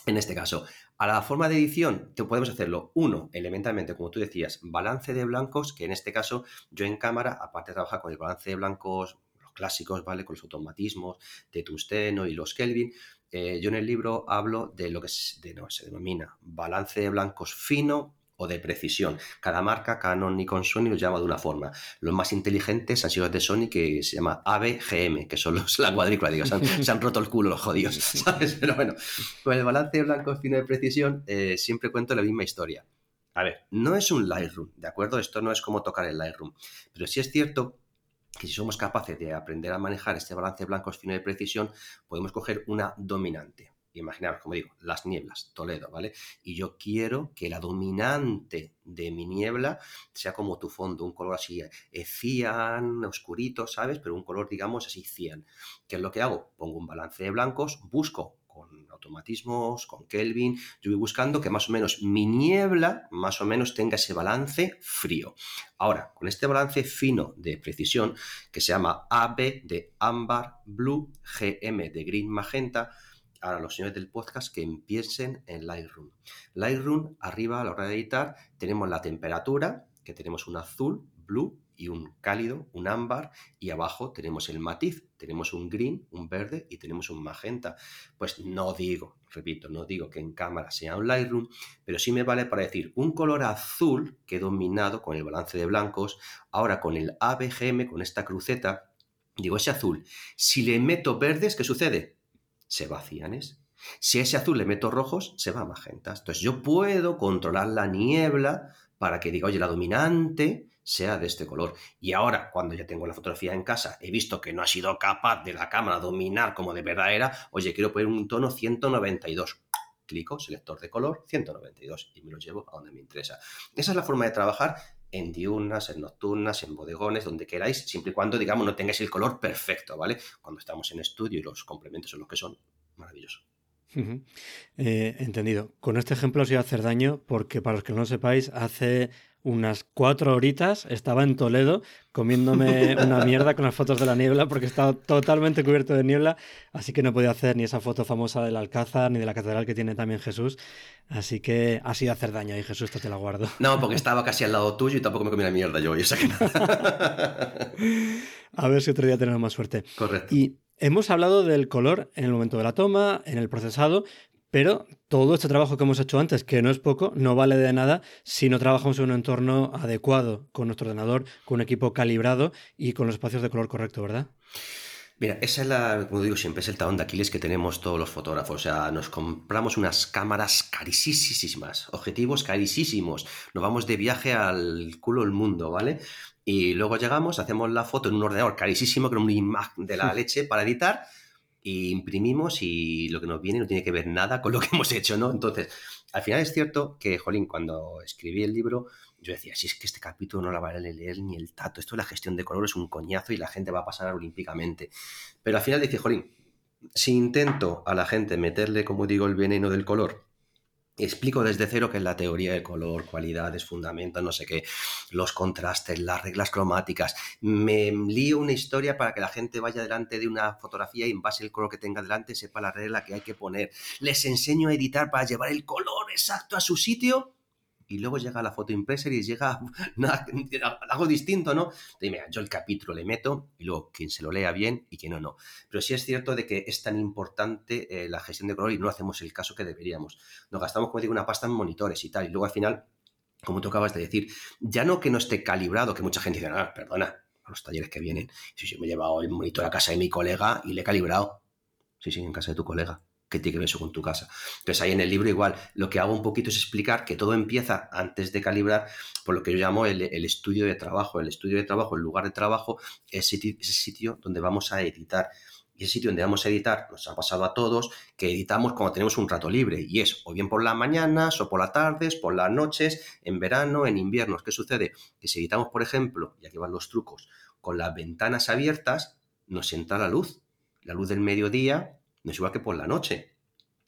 En este caso, a la forma de edición, te podemos hacerlo, uno, elementalmente, como tú decías, balance de blancos, que en este caso yo en cámara, aparte de trabajar con el balance de blancos, los clásicos, ¿vale? Con los automatismos de tusteno y los Kelvin, eh, yo en el libro hablo de lo que se denomina balance de blancos fino, o de precisión. Cada marca, Canon, Nikon, Sony, lo llama de una forma. Los más inteligentes han sido los de Sony, que se llama ABGM, que son los, la cuadrícula, digo, se han, roto el culo los jodidos, ¿sabes? Pero bueno, con el balance blanco fino de precisión eh, siempre cuento la misma historia. A ver, no es un Lightroom, ¿de acuerdo? Esto no es como tocar el Lightroom, pero sí es cierto que si somos capaces de aprender a manejar este balance blanco fino de precisión, podemos coger una dominante imaginaros, como digo, las nieblas, Toledo, ¿vale? Y yo quiero que la dominante de mi niebla sea como tu fondo, un color así eh, cian, oscurito, ¿sabes? Pero un color, digamos, así cian. ¿Qué es lo que hago? Pongo un balance de blancos, busco con automatismos, con Kelvin, yo voy buscando que más o menos mi niebla más o menos tenga ese balance frío. Ahora, con este balance fino de precisión que se llama AB de ámbar, blue, GM de green, magenta, a los señores del podcast que empiecen en Lightroom. Lightroom, arriba a la hora de editar, tenemos la temperatura, que tenemos un azul, blue, y un cálido, un ámbar, y abajo tenemos el matiz, tenemos un green, un verde y tenemos un magenta. Pues no digo, repito, no digo que en cámara sea un Lightroom, pero sí me vale para decir un color azul que he dominado con el balance de blancos, ahora con el ABGM, con esta cruceta, digo ese azul, si le meto verdes, ¿qué sucede? Se va a. Si ese azul le meto rojos, se va a magentas. Entonces yo puedo controlar la niebla para que diga, oye, la dominante sea de este color. Y ahora, cuando ya tengo la fotografía en casa, he visto que no ha sido capaz de la cámara dominar como de verdad era, oye, quiero poner un tono 192. Clico, selector de color, 192 y me lo llevo a donde me interesa. Esa es la forma de trabajar en diurnas, en nocturnas, en bodegones, donde queráis, siempre y cuando, digamos, no tengáis el color perfecto, ¿vale? Cuando estamos en estudio y los complementos son los que son, maravilloso. Eh, entendido. Con este ejemplo os iba a hacer daño porque, para los que no lo sepáis, hace unas cuatro horitas estaba en Toledo comiéndome una mierda con las fotos de la niebla porque estaba totalmente cubierto de niebla, así que no podía hacer ni esa foto famosa del Alcázar ni de la catedral que tiene también Jesús. Así que ha sido hacer daño y Jesús, te la guardo. No, porque estaba casi al lado tuyo y tampoco me comí la mierda yo, y que A ver si otro día tenemos más suerte. Correcto. Y hemos hablado del color en el momento de la toma, en el procesado, pero todo este trabajo que hemos hecho antes, que no es poco, no vale de nada si no trabajamos en un entorno adecuado con nuestro ordenador, con un equipo calibrado y con los espacios de color correcto, ¿verdad? Mira, esa es la, como digo siempre, es el talón de Aquiles que tenemos todos los fotógrafos. O sea, nos compramos unas cámaras carísimas, objetivos carísimos. Nos vamos de viaje al culo del mundo, ¿vale? Y luego llegamos, hacemos la foto en un ordenador carísimo, con un imagen de la leche para editar, y imprimimos y lo que nos viene no tiene que ver nada con lo que hemos hecho, ¿no? Entonces, al final es cierto que, Jolín, cuando escribí el libro, yo decía, si es que este capítulo no la va a leer ni el tato, esto de la gestión de color es un coñazo y la gente va a pasar olímpicamente. Pero al final dice, Jolín, si intento a la gente meterle, como digo, el veneno del color, Explico desde cero qué es la teoría del color, cualidades, fundamentos, no sé qué, los contrastes, las reglas cromáticas. Me lío una historia para que la gente vaya delante de una fotografía y en base al color que tenga delante sepa la regla que hay que poner. Les enseño a editar para llevar el color exacto a su sitio y luego llega la foto impresa y llega algo distinto, ¿no? Dime, yo el capítulo le meto y luego quien se lo lea bien y quien no, no. Pero sí es cierto de que es tan importante eh, la gestión de color y no hacemos el caso que deberíamos. Nos gastamos, como digo, una pasta en monitores y tal, y luego al final, como tú acabas de decir, ya no que no esté calibrado, que mucha gente dice, ah, perdona, a los talleres que vienen, si yo me he llevado el monitor a casa de mi colega y le he calibrado. Sí, sí, en casa de tu colega que tiene que ver eso con tu casa. Entonces ahí en el libro igual lo que hago un poquito es explicar que todo empieza antes de calibrar por lo que yo llamo el, estudio de trabajo. El estudio de trabajo, el lugar de trabajo, es ese sitio donde vamos a editar. Y ese sitio donde vamos a editar, nos ha pasado a todos, que editamos cuando tenemos un rato libre. Y es o bien por las mañanas, o por las tardes, por las noches, en verano, en invierno. ¿Qué sucede? Que si editamos, por ejemplo, y aquí van los trucos, con las ventanas abiertas, nos entra la luz. La luz del mediodía no es igual que por la noche.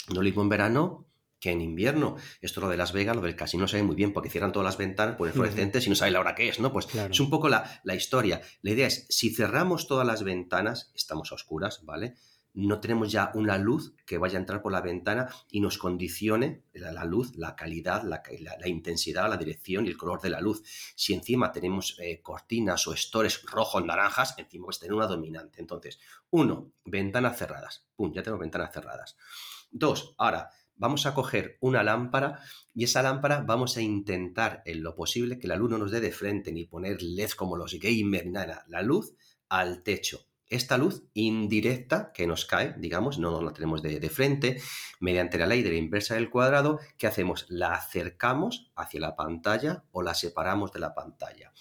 No lo mismo en verano que en invierno. Esto lo de Las Vegas, lo del casino se ve muy bien porque cierran todas las ventanas, ponen fluorescentes y no sabe la hora que es, ¿no? Pues es un poco la, la, historia. La idea es, si cerramos todas las ventanas, estamos a oscuras, ¿vale? No tenemos ya una luz que vaya a entrar por la ventana y nos condicione la, luz, la calidad, la, intensidad, la dirección y el color de la luz. Si encima tenemos eh, cortinas o estores rojos, naranjas, encima pues tener una dominante. Entonces, uno, ventanas cerradas. Pum, ya tengo ventanas cerradas. Dos, ahora vamos a coger una lámpara y esa lámpara vamos a intentar en lo posible que la luz no nos dé de frente ni poner LED como los gamers, nada, la luz al techo esta luz indirecta que nos cae, digamos, no la tenemos de, frente, mediante la ley de la inversa del cuadrado, ¿qué hacemos? La acercamos hacia la pantalla o la separamos de la pantalla.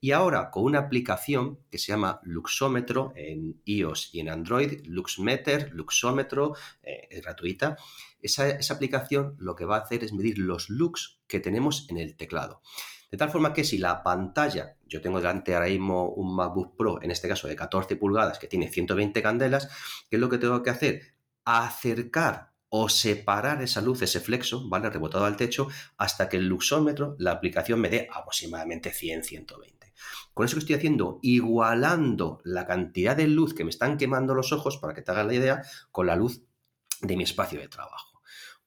Y ahora con una aplicación que se llama Luxómetro en iOS y en Android, Luxmeter, Luxómetro, eh, es gratuita, esa, esa aplicación lo que va a hacer es medir los lux que tenemos en el teclado. De tal forma que si la pantalla, yo tengo delante ahora mismo un MacBook Pro, en este caso de 14 pulgadas, que tiene 120 candelas, ¿qué es lo que tengo que hacer? Acercar o separar esa luz, ese flexo, ¿vale? Rebotado al techo, hasta que el luxómetro, la aplicación me dé aproximadamente 100, 120. Con eso que estoy haciendo, igualando la cantidad de luz que me están quemando los ojos, para que te hagas la idea, con la luz de mi espacio de trabajo.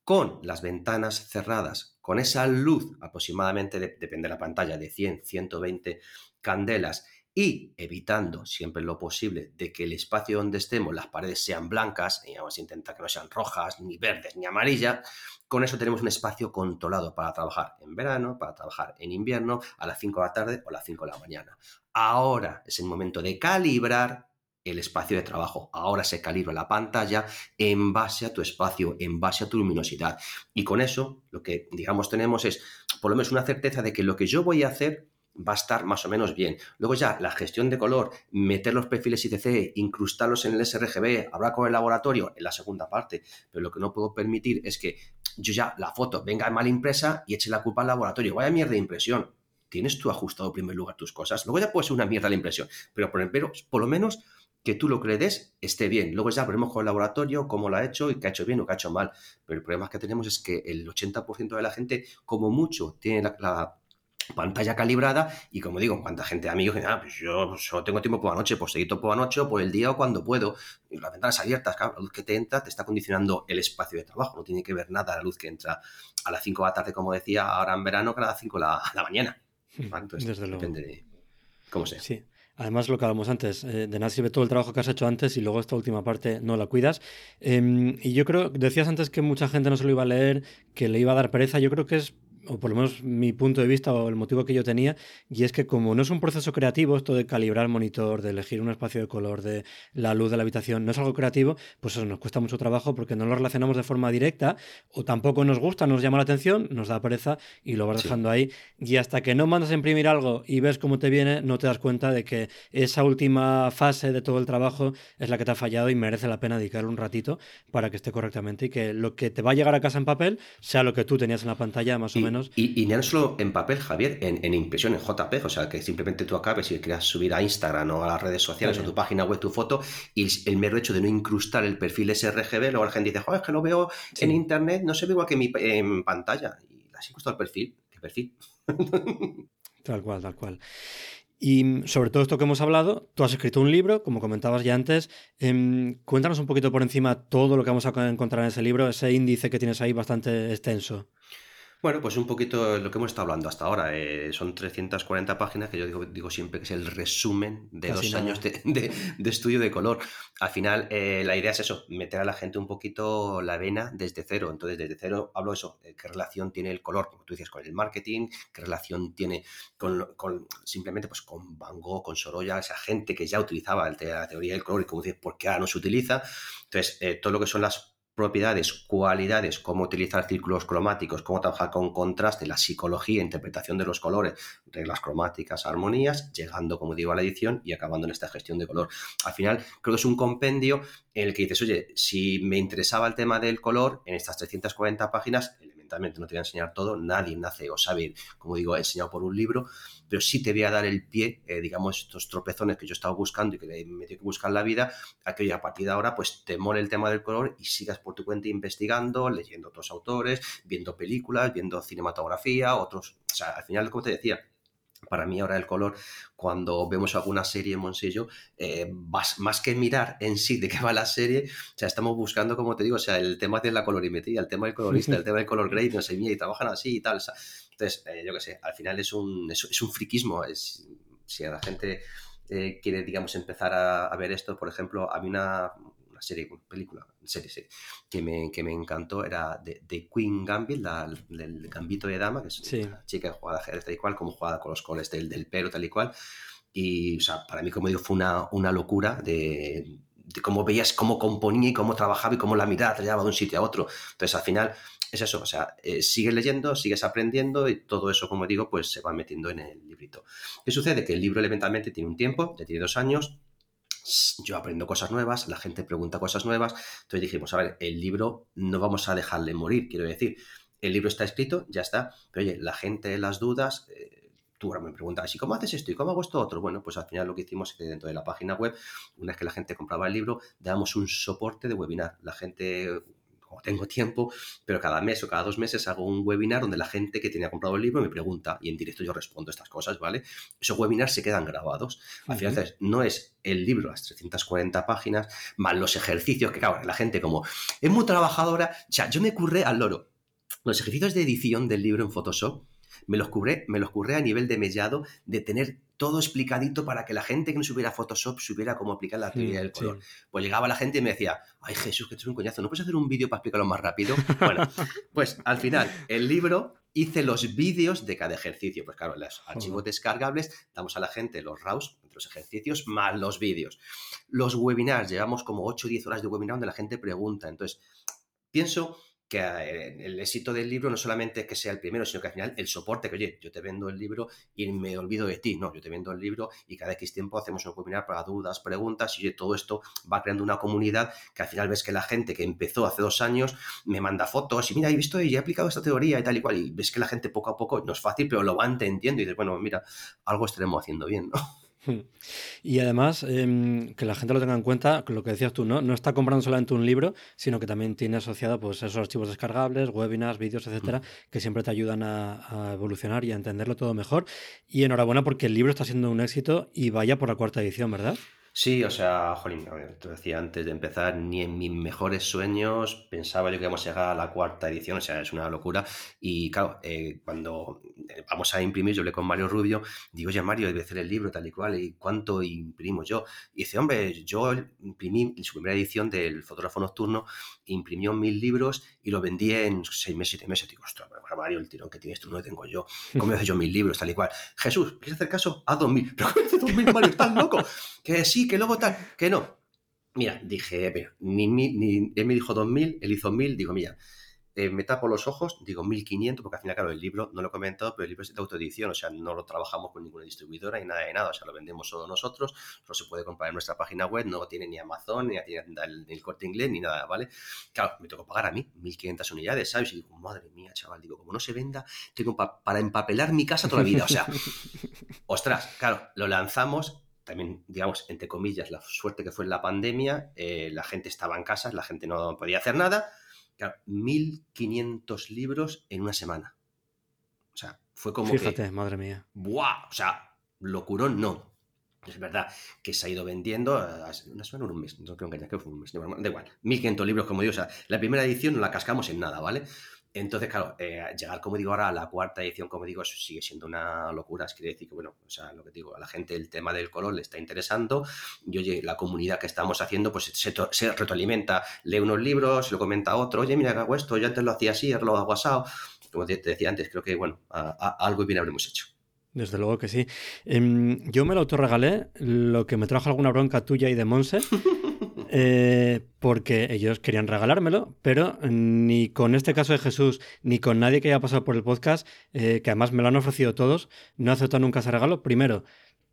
Con las ventanas cerradas, con esa luz aproximadamente, depende de la pantalla, de 100, 120 candelas y evitando siempre lo posible de que el espacio donde estemos, las paredes sean blancas, y vamos a intentar que no sean rojas, ni verdes, ni amarillas, con eso tenemos un espacio controlado para trabajar en verano, para trabajar en invierno, a las 5 de la tarde o a las 5 de la mañana. Ahora es el momento de calibrar el espacio de trabajo. Ahora se calibra la pantalla en base a tu espacio, en base a tu luminosidad. Y con eso, lo que digamos tenemos es por lo menos una certeza de que lo que yo voy a hacer va a estar más o menos bien. Luego ya la gestión de color, meter los perfiles ICC, incrustarlos en el sRGB, hablar con el laboratorio en la segunda parte. Pero lo que no puedo permitir es que yo ya la foto venga mal impresa y eche la culpa al laboratorio. Vaya mierda de impresión. Tienes tú ajustado en primer lugar tus cosas. Luego ya puede ser una mierda la impresión. Pero por, pero, por lo menos que tú lo crees esté bien. Luego ya veremos con el laboratorio cómo lo ha hecho y qué ha hecho bien o qué ha hecho mal. Pero el problema que tenemos es que el 80% de la gente, como mucho, tiene la, pantalla calibrada y como digo, cuánta gente, amigos, que ah, pues yo solo tengo tiempo por la noche, pues seguir por la noche o por el día o cuando puedo. Y las ventanas abiertas, claro, la luz que te entra te está condicionando el espacio de trabajo, no tiene que ver nada la luz que entra a las 5 de la tarde, como decía, ahora en verano, que a las 5 de la, mañana. Entonces, Desde depende de cómo sea. Sí. Además, lo que hablamos antes, eh, de nada sirve todo el trabajo que has hecho antes y luego esta última parte no la cuidas. Em, y yo creo, decías antes que mucha gente no se lo iba a leer, que le iba a dar pereza. Yo creo que es o por lo menos mi punto de vista o el motivo que yo tenía, y es que como no es un proceso creativo, esto de calibrar el monitor, de elegir un espacio de color, de la luz de la habitación, no es algo creativo, pues eso nos cuesta mucho trabajo porque no lo relacionamos de forma directa o tampoco nos gusta, nos llama la atención, nos da pereza y lo vas dejando ahí. Y hasta que no mandas a imprimir algo y ves cómo te viene, no te das cuenta de que esa última fase de todo el trabajo es la que te ha fallado y merece la pena dedicarle un ratito para que esté correctamente y que lo que te va a llegar a casa en papel sea lo que tú tenías en la pantalla más o menos. Y, no solo en papel, Javier, en, impresión, en JPEG, o sea, que simplemente tú acabes y quieras subir a Instagram o a las redes sociales o tu página web tu foto y el mero hecho de no incrustar el perfil sRGB, luego la gente dice, joder, es que lo veo en internet, no se ve igual que mi, en pantalla. Y has incrustado el perfil, ¿qué perfil? tal cual, tal cual. Y sobre todo esto que hemos hablado, tú has escrito un libro, como comentabas ya antes. Em, cuéntanos un poquito por encima todo lo que vamos a encontrar en ese libro, ese índice que tienes ahí bastante extenso. Bueno, pues un poquito lo que hemos estado hablando hasta ahora. Eh, son 340 páginas que yo digo, digo, siempre que es el resumen de dos años de, estudio de color. Al final, eh, la idea es eso, meter a la gente un poquito la vena desde cero. Entonces, desde cero hablo eso, eh, qué relación tiene el color, como tú dices, con el marketing, qué relación tiene con, simplemente pues con Van Gogh, con Sorolla, esa gente que ya utilizaba la teoría del color y como dices, ¿por qué ahora no se utiliza? Entonces, todo lo que son las propiedades, cualidades, cómo utilizar círculos cromáticos, cómo trabajar con contraste, la psicología, interpretación de los colores, reglas cromáticas, armonías, llegando, como digo, a la edición y acabando en esta gestión de color. Al final, creo que es un compendio en el que dices, oye, si me interesaba el tema del color, en estas 340 páginas, no te voy a enseñar todo, nadie nace o sabe, como digo, enseñado por un libro, pero sí te voy a dar el pie, eh, digamos, estos tropezones que yo he estado buscando y que me tengo que buscar en la vida, a que a partir de ahora pues te mole el tema del color y sigas por tu cuenta investigando, leyendo otros autores, viendo películas, viendo cinematografía, otros, o sea, al final, como te decía, para mí ahora el color, cuando vemos alguna serie en Monsillo, eh, más, que mirar en sí de qué va la serie, o sea, estamos buscando, como te digo, o sea, el tema de la colorimetría, el tema del colorista, el tema del color grade, no sé, y trabajan así y tal. entonces, eh, yo qué sé, al final es un, es, un friquismo. Es, si a la gente eh, quiere, digamos, empezar a, a, ver esto, por ejemplo, a mí una, una serie, película, serie, serie, que me, que me encantó era de, Queen Gambit, la, el Gambito de Dama, que es una chica que ajedrez tal y cual, como jugada con los colores del, del pelo tal y cual. Y, o sea, para mí, como digo, fue una, una locura de, de cómo veías cómo componía y cómo trabajaba y cómo la mirada te llevaba de un sitio a otro. Entonces, al final, es eso, o sea, eh, sigues leyendo, sigues aprendiendo y todo eso, como digo, pues se va metiendo en el librito. ¿Qué sucede? Que el libro elementalmente tiene un tiempo, ya tiene dos años, yo aprendo cosas nuevas, la gente pregunta cosas nuevas, entonces dijimos, a ver, el libro no vamos a dejarle morir, quiero decir, el libro está escrito, ya está, pero oye, la gente, las dudas, eh, tú ahora me preguntas, ¿y cómo haces esto? ¿Y cómo hago esto otro? Bueno, pues al final lo que hicimos es que dentro de la página web, una vez que la gente compraba el libro, dábamos un soporte de webinar. La gente como tengo tiempo, pero cada mes o cada dos meses hago un webinar donde la gente que tenía comprado el libro me pregunta y en directo yo respondo estas cosas, ¿vale? Esos webinars se quedan grabados. Al final, no es el libro, las 340 páginas, más los ejercicios, que claro, la gente como es muy trabajadora, o sea, yo me curré al loro. Los ejercicios de edición del libro en Photoshop me los curré, me los curré a nivel de mellado, de tener todo explicadito para que la gente que no supiera Photoshop supiera cómo aplicar la teoría del color. Pues llegaba la gente y me decía, ay Jesús, que esto es un coñazo, ¿no puedes hacer un vídeo para explicarlo más rápido? Bueno, pues al final, el libro hice los vídeos de cada ejercicio. Pues claro, los archivos descargables, damos a la gente los RAWs, los ejercicios, más los vídeos. Los webinars, llevamos como 8 o 10 horas de webinar donde la gente pregunta. Entonces, pienso que eh, el éxito del libro no solamente es que sea el primero, sino que al final el soporte, que oye, yo te vendo el libro y me olvido de ti, no, yo te vendo el libro y cada X tiempo hacemos un webinar para dudas, preguntas y oye, todo esto va creando una comunidad que al final ves que la gente que empezó hace dos años me manda fotos y mira, he visto y he aplicado esta teoría y tal y cual y ves que la gente poco a poco, no es fácil, pero lo va entendiendo y dices, bueno, mira, algo estaremos haciendo bien, ¿no? Y además, em, que la gente lo tenga en cuenta, lo que decías tú, ¿no? No está comprando solamente un libro, sino que también tiene asociado pues, esos archivos descargables, webinars, vídeos, etcétera, que siempre te ayudan a, evolucionar y a entenderlo todo mejor. Y enhorabuena porque el libro está siendo un éxito y vaya por la cuarta edición, ¿verdad? Sí, o sea, jolín, a ver, te decía antes de empezar, ni en mis mejores sueños pensaba yo que íbamos a llegar a la cuarta edición, o sea, es una locura. Y claro, eh, cuando eh, vamos a imprimir, yo hablé con Mario Rubio, digo, oye Mario, debe hacer el libro tal y cual, ¿y cuánto imprimimos yo? Y dice, hombre, yo imprimí en su primera edición del fotógrafo nocturno, imprimió mil libros y lo vendí en seis meses, siete meses. Digo, ostras, Mario, el tirón que tienes tú no lo tengo yo. ¿Cómo hace yo mil libros tal y cual? Jesús, ¿quieres hacer caso? Haz dos mil. ¿Pero cómo dos mil, Mario? ¿Estás loco? Que sí, que luego tal, que no. Mira, dije, mira, ni, ni, él me dijo 2000, él hizo 1000, digo, mira, eh, me tapo los ojos, digo 1500, porque al final, claro, el libro, no lo he comentado, pero el libro es de autoedición, o sea, no lo trabajamos con ninguna distribuidora ni nada de nada, o sea, lo vendemos solo nosotros, no se puede comprar en nuestra página web, no tiene ni Amazon, ni el, el corte inglés, ni nada, ¿vale? Claro, me que pagar a mí 1500 unidades, ¿sabes? Y digo, madre mía, chaval, digo, como no se venda, tengo para empapelar mi casa toda la vida, o sea, ostras, claro, lo lanzamos también, digamos, entre comillas, la suerte que fue en la pandemia, eh, la gente estaba en casa, la gente no podía hacer nada. Claro, 1.500 libros en una semana. O sea, fue como Fíjate, madre mía. ¡Buah! O sea, locurón no. Es verdad que se ha ido vendiendo eh, una semana o un mes. No creo que que fue un mes. Da igual. 1.500 libros, como digo. O sea, la primera edición no la cascamos en nada, ¿vale? Entonces, claro, eh, llegar, como digo ahora, a la cuarta edición, como digo, eso sigue siendo una locura. Es quiere decir que, bueno, o sea, lo que digo, a la gente el tema del color le está interesando y, oye, la comunidad que estamos haciendo, pues se, retroalimenta, lee unos libros, lo comenta a otro, oye, mira, hago esto, yo antes lo hacía así, ahora lo hago asado. Como te, decía antes, creo que, bueno, algo bien habremos hecho. Desde luego que sí. Em, yo me lo autorregalé, lo que me trajo alguna bronca tuya y de Monse. Eh, porque ellos querían regalármelo, pero ni con este caso de Jesús, ni con nadie que haya pasado por el podcast, eh, que además me lo han ofrecido todos, no he aceptado nunca ese regalo. Primero,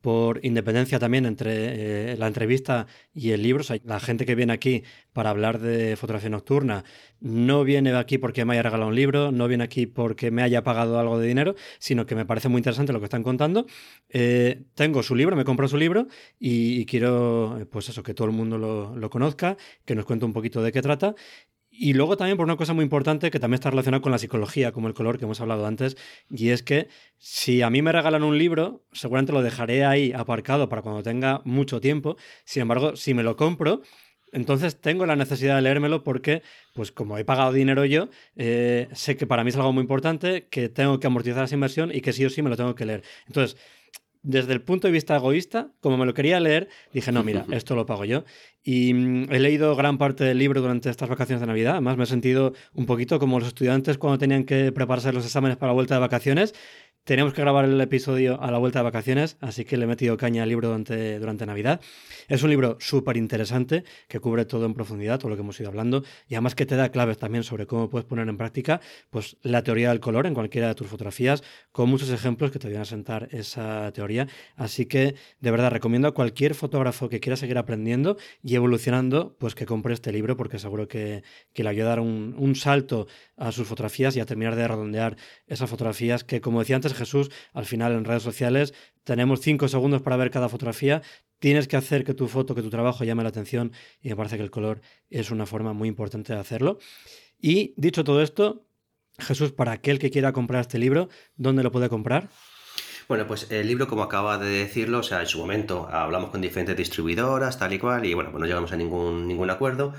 por independencia también entre eh, la entrevista y el libro. la gente que viene aquí para hablar de fotografía nocturna no viene aquí porque me haya regalado un libro, no viene aquí porque me haya pagado algo de dinero, sino que me parece muy interesante lo que están contando. Eh, tengo su libro, me compro su libro y, quiero, pues eso, que todo el mundo lo, lo conozca, que nos cuente un poquito de qué trata y luego también por una cosa muy importante que también está relacionada con la psicología, como el color que hemos hablado antes, y es que si a mí me regalan un libro, seguramente lo dejaré ahí aparcado para cuando tenga mucho tiempo. Sin embargo, si me lo compro, entonces tengo la necesidad de leérmelo porque, pues como he pagado dinero yo, eh, sé que para mí es algo muy importante, que tengo que amortizar esa inversión y que sí o sí me lo tengo que leer. Entonces, desde el punto de vista egoísta, como me lo quería leer, dije, no, mira, esto lo pago yo. Y mm, he leído gran parte del libro durante estas vacaciones de Navidad. Además, me he sentido un poquito como los estudiantes cuando tenían que prepararse los exámenes para la vuelta de vacaciones tenemos que grabar el episodio a la vuelta de vacaciones, así que le he metido caña al libro durante, durante Navidad. Es un libro súper interesante que cubre todo en profundidad, todo lo que hemos ido hablando, y además que te da claves también sobre cómo puedes poner en práctica pues, la teoría del color en cualquiera de tus fotografías, con muchos ejemplos que te van a sentar esa teoría. Así que de verdad recomiendo a cualquier fotógrafo que quiera seguir aprendiendo y evolucionando, pues que compre este libro, porque seguro que, le ayuda a dar un, un salto a sus fotografías y a terminar de redondear esas fotografías que, como decía antes, Jesús, al final en redes sociales tenemos cinco segundos para ver cada fotografía. Tienes que hacer que tu foto, que tu trabajo llame la atención y me parece que el color es una forma muy importante de hacerlo. Y dicho todo esto, Jesús, para aquel que quiera comprar este libro, ¿dónde lo puede comprar? Bueno, pues el libro, como acaba de decirlo, o sea, en su momento hablamos con diferentes distribuidoras, tal y cual, y bueno, pues no llegamos a ningún, ningún acuerdo.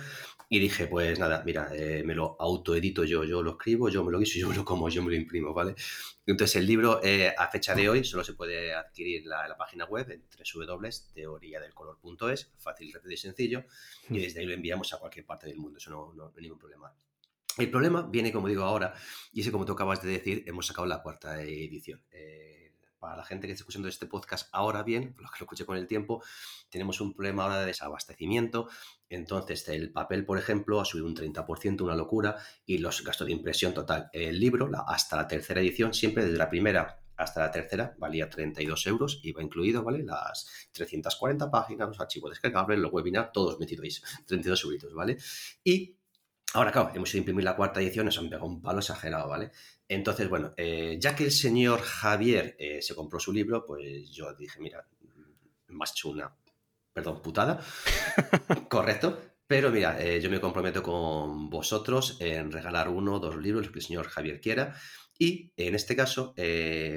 Y dije, pues nada, mira, eh, me lo autoedito yo, yo lo escribo, yo me lo guiso, yo me lo como, yo me lo imprimo, ¿vale? Entonces el libro eh, a fecha de hoy solo se puede adquirir en la, página web en www.teoriadelcolor.es, fácil, rápido y sencillo, y desde ahí lo enviamos a cualquier parte del mundo, eso no, no, hay ningún problema. El problema viene, como digo ahora, y es que como tú acabas de decir, hemos sacado la cuarta edición. Eh, para la gente que está escuchando este podcast ahora bien, los que lo escuché con el tiempo, tenemos un problema ahora de desabastecimiento. Entonces, el papel, por ejemplo, ha subido un 30%, una locura, y los gastos de impresión total. El libro, hasta la tercera edición, siempre desde la primera hasta la tercera, valía 32 euros, iba incluido, ¿vale? Las 340 páginas, los archivos descargables, los webinars, todos metidos 32 euritos, ¿vale? Y Ahora, claro, hemos ido a imprimir la cuarta edición, nos han pegado un palo exagerado, ¿vale? Entonces, bueno, eh, ya que el señor Javier eh, se compró su libro, pues yo dije, mira, más chuna, perdón, putada, correcto, pero mira, eh, yo me comprometo con vosotros en regalar uno o dos libros, los que el señor Javier quiera. Y en este caso,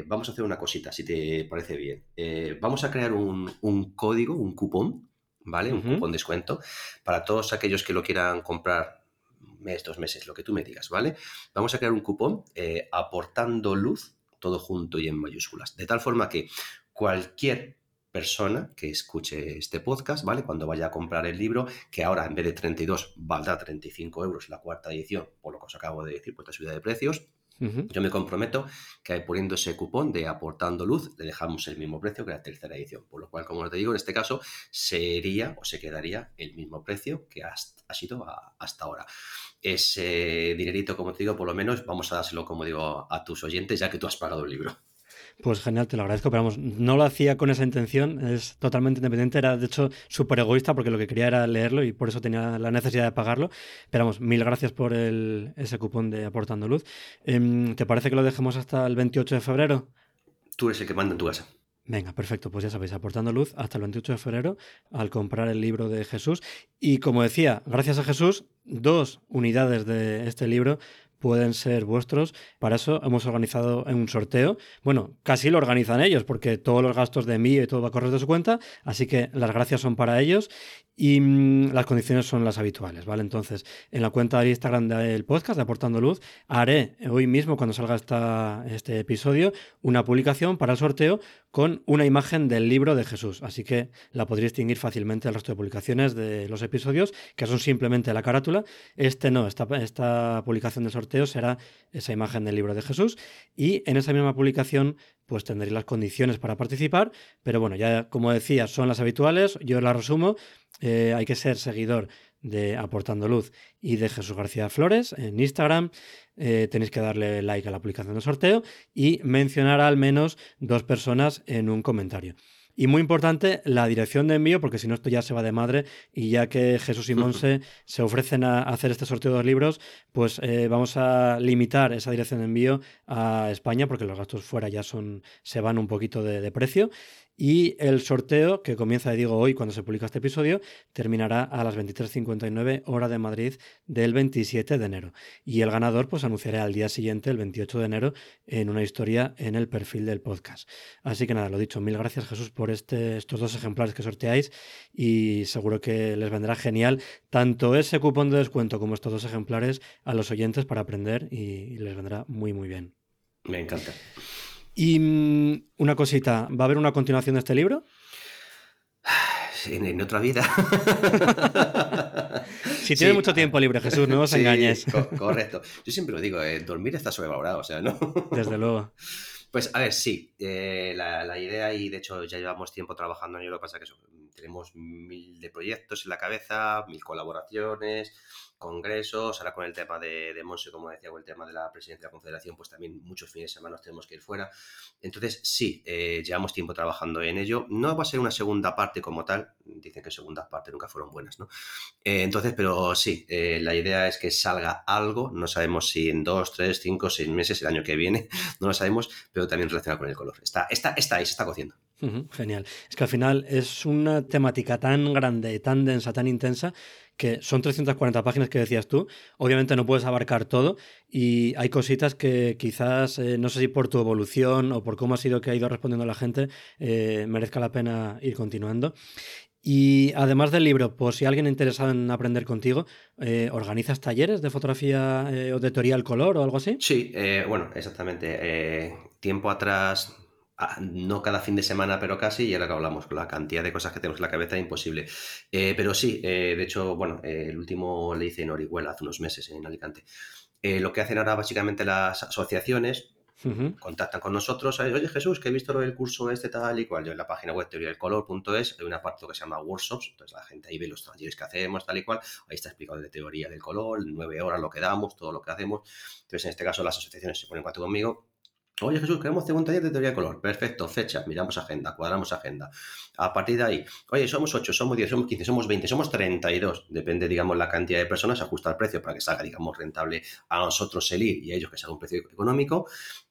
vamos a hacer una cosita, si te parece bien. vamos a crear un, un, código, un cupón, ¿vale? Un cupón descuento para todos aquellos que lo quieran comprar mes, dos meses, lo que tú me digas, ¿vale? Vamos a crear un cupón eh, aportando luz, todo junto y en mayúsculas, de tal forma que cualquier persona que escuche este podcast, ¿vale? Cuando vaya a comprar el libro, que ahora en vez de 32 valdrá 35 euros la cuarta edición, por lo que os acabo de decir, por esta subida de precios, yo me comprometo que poniendo ese cupón de aportando luz, le dejamos el mismo precio que la tercera edición. Por lo cual, como te digo, en este caso sería o se quedaría el mismo precio que ha sido hasta ahora. Ese dinerito, como te digo, por lo menos vamos a dárselo, como digo, a tus oyentes, ya que tú has pagado el libro. Pues genial, te lo agradezco, pero vamos, no lo hacía con esa intención, es totalmente independiente, era de hecho súper egoísta porque lo que quería era leerlo y por eso tenía la necesidad de pagarlo. Pero vamos, mil gracias por el, ese cupón de Aportando Luz. Em, ¿Te parece que lo dejemos hasta el 28 de febrero? Tú eres el que manda en tu casa. Venga, perfecto. Pues ya sabéis, aportando luz hasta el 28 de febrero al comprar el libro de Jesús. Y como decía, gracias a Jesús, dos unidades de este libro pueden ser vuestros. Para eso hemos organizado un sorteo. Bueno, casi lo organizan ellos, porque todos los gastos de envío y todo va a correr de su cuenta, así que las gracias son para ellos y mm, las condiciones son las habituales, ¿vale? Entonces, en la cuenta de Instagram del podcast de Aportando Luz, haré hoy mismo, cuando salga esta, este episodio, una publicación para el sorteo con una imagen del libro de Jesús. Así que la podréis distinguir fácilmente al resto de publicaciones de los episodios, que son simplemente la carátula. Este no, esta, esta publicación del sorteo será esa imagen del libro de Jesús. Y en esa misma publicación pues tendréis las condiciones para participar. Pero bueno, ya como decía, son las habituales. Yo las resumo. Eh, hay que ser seguidor de Aportando Luz y de Jesús García Flores en Instagram. Eh, tenéis que darle like a la publicación del sorteo y mencionar al menos dos personas en un comentario. Y muy importante, la dirección de envío, porque si no esto ya se va de madre y ya que Jesús y Monse se ofrecen a hacer este sorteo de dos libros, pues eh, vamos a limitar esa dirección de envío a España porque los gastos fuera ya son se van un poquito de, de precio y el sorteo, que comienza, digo, hoy cuando se publica este episodio, terminará a las 23.59 hora de Madrid del 27 de enero. Y el ganador, pues anunciaré al día siguiente, el 28 de enero, en una historia en el perfil del podcast. Así que nada, lo dicho, mil gracias Jesús por este, estos dos ejemplares que sorteáis y seguro que les vendrá genial tanto ese cupón de descuento como estos dos ejemplares a los oyentes para aprender y les vendrá muy, muy bien. Me encanta. Y mm, una cosita, ¿va a haber una continuación de este libro? En, otra vida. si tiene mucho tiempo libre, Jesús, no os engañes. correcto. Yo siempre lo digo, eh, dormir está sobrevalorado, o sea, ¿no? Desde luego. Pues a ver, sí, eh, la, idea, y de hecho ya llevamos tiempo trabajando en ello, lo que pasa es que tenemos mil de proyectos en la cabeza, mil colaboraciones, congresos, ahora con el tema de, de como decía, o el tema de la presidencia de la Confederación, pues también muchos fines de semana nos tenemos que ir fuera. Entonces, sí, eh, llevamos tiempo trabajando en ello. No va a ser una segunda parte como tal, dicen que segundas partes nunca fueron buenas, ¿no? Eh, entonces, pero sí, eh, la idea es que salga algo, no sabemos si en dos, tres, cinco, seis meses, el año que viene, no lo sabemos, pero también relacionado con el color. Está, está, está ahí, se está cociendo. genial. Es que al final es una temática tan grande, tan densa, tan intensa que son 340 páginas que decías tú. Obviamente no puedes abarcar todo y hay cositas que quizás, eh, no sé si por tu evolución o por cómo ha sido que ha ido respondiendo la gente, eh, merezca la pena ir continuando. Y además del libro, pues si alguien interesado en aprender contigo, eh, ¿organizas talleres de fotografía o de teoría del color o algo así? Sí, bueno, exactamente. tiempo atrás, no cada fin de semana, pero casi, y ahora que hablamos, con la cantidad de cosas que tenemos en la cabeza, imposible. Eh, pero sí, eh, de hecho, bueno, eh, el último le hice en Orihuela hace unos meses, en Alicante. lo que hacen ahora básicamente las asociaciones, contactan con nosotros, oye Jesús, que he visto el curso este tal y cual, yo en la página web teoriadelcolor.es hay una parte que se llama workshops, entonces la gente ahí ve los talleres que hacemos, tal y cual, ahí está explicado de teoría del color, nueve horas lo que damos, todo lo que hacemos, entonces en este caso las asociaciones se ponen en contacto conmigo Oye Jesús, queremos hacer un taller de teoría de color. Perfecto, fecha, miramos agenda, cuadramos agenda. A partir de ahí, oye, somos 8, somos 10, somos 15, somos 20, somos 32. Depende, digamos, la cantidad de personas, ajusta el precio para que salga, digamos, rentable a nosotros el ir y a ellos que salga un precio económico.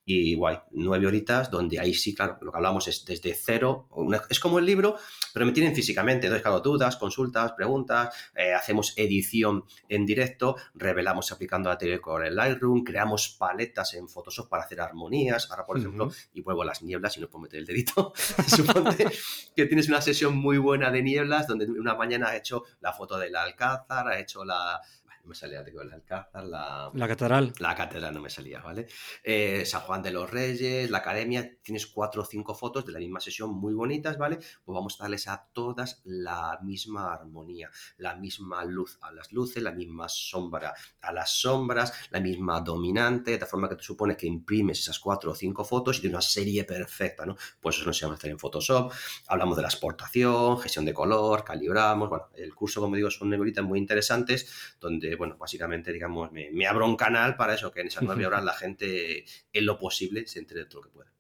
Y guay, nueve horitas donde ahí sí, claro, lo que hablamos es desde cero, es como el libro, pero me tienen físicamente, entonces claro, dudas, consultas, preguntas, eh, hacemos edición en directo, revelamos aplicando la teoría con el Lightroom, creamos paletas en Photoshop para hacer armonías, ahora por ejemplo, y vuelvo a las nieblas y no puedo meter el dedito, suponte que tienes una sesión muy buena de nieblas donde una mañana ha hecho la foto del Alcázar, ha hecho la, me salía, digo, el Alcázar, la... La catedral. La catedral no me salía, ¿vale? Eh, San Juan de los Reyes, la academia, tienes cuatro o cinco fotos de la misma sesión muy bonitas, ¿vale? Pues vamos a darles a todas la misma armonía, la misma luz a las luces, la misma sombra a las sombras, la misma dominante, de forma que tú supones que imprimes esas cuatro o cinco fotos y tienes una serie perfecta, ¿no? Pues eso nos vamos a hacer en Photoshop, hablamos de la exportación, gestión de color, calibramos, bueno, el curso, como digo, son nebolitas muy interesantes, donde bueno, básicamente, digamos, me, abro un canal para eso, que en esas nueve horas la gente, en lo posible, se entere de todo lo que pueda.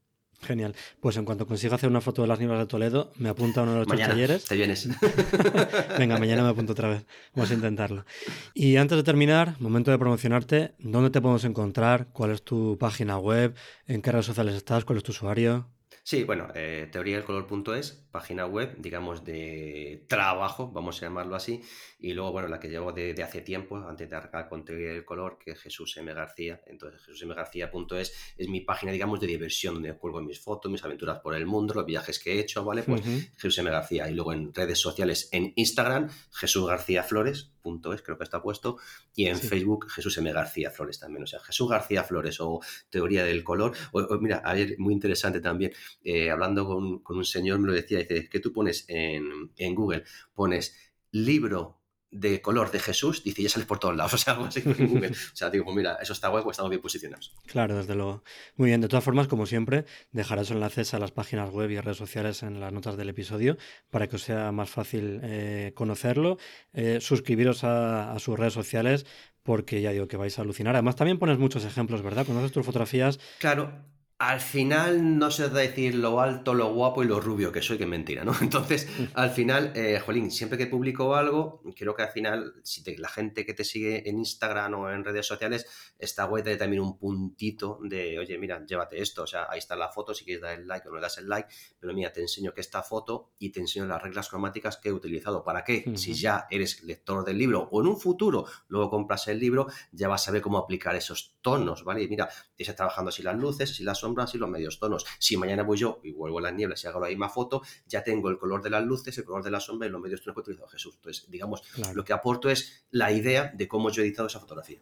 Genial. Pues en cuanto consiga hacer una foto de las nieblas de Toledo, me apunta a uno de los talleres. Te vienes. Venga, mañana me apunto otra vez. Vamos a intentarlo. Y antes de terminar, momento de promocionarte, ¿dónde te podemos encontrar? ¿Cuál es tu página web? ¿En qué redes sociales estás? ¿Cuál es tu usuario? Sí, bueno, eh, teoriadelcolor.es, página web, digamos, de trabajo, vamos a llamarlo así, y luego, bueno, la que llevo de, hace tiempo, antes de arrancar con Teoría del Color, que es Jesús M. García, entonces jesusmgarcía.es es mi página, digamos, de diversión, donde cuelgo mis fotos, mis aventuras por el mundo, los viajes que he hecho, ¿vale? Pues Jesús M. García, y luego en redes sociales, en Instagram, Jesús García Flores, es, creo que está puesto, y en Facebook Jesús M. García Flores también, o sea, Jesús García Flores o Teoría del Color. O, mira, ayer muy interesante también, eh, hablando con, con, un señor me lo decía, dice, que tú pones en, en Google, pones libro de color de Jesús, dice, ya sales por todos lados, o sea, algo así O sea, digo, pues mira, eso está guay, pues estamos bien posicionados. Claro, desde luego. Muy bien, de todas formas, como siempre, dejarás enlaces a las páginas web y redes sociales en las notas del episodio para que os sea más fácil eh, conocerlo, eh, suscribiros a, a sus redes sociales porque ya digo que vais a alucinar. Además, también pones muchos ejemplos, ¿verdad? Conoces tus fotografías. Claro, al final no sé decir lo alto, lo guapo y lo rubio que soy, que mentira, ¿no? Entonces, al final, eh, Jolín, siempre que publico algo, creo que al final, si la gente que te sigue en Instagram o en redes sociales, está guay de también un puntito de, oye, mira, llévate esto, o sea, ahí está la foto, si quieres dar el like o no le das el like, pero mira, te enseño que esta foto y te enseño las reglas cromáticas que he utilizado. ¿Para qué? Si ya eres lector del libro o en un futuro luego compras el libro, ya vas a saber cómo aplicar esos tonos, ¿vale? Y mira, estás trabajando así las luces, así las sombras y los medios tonos. Si mañana voy yo y vuelvo a las nieblas y hago la misma foto, ya tengo el color de las luces, el color de la sombra y los medios tonos que ha utilizado Jesús. Entonces, digamos, lo que aporto es la idea de cómo yo he editado esa fotografía.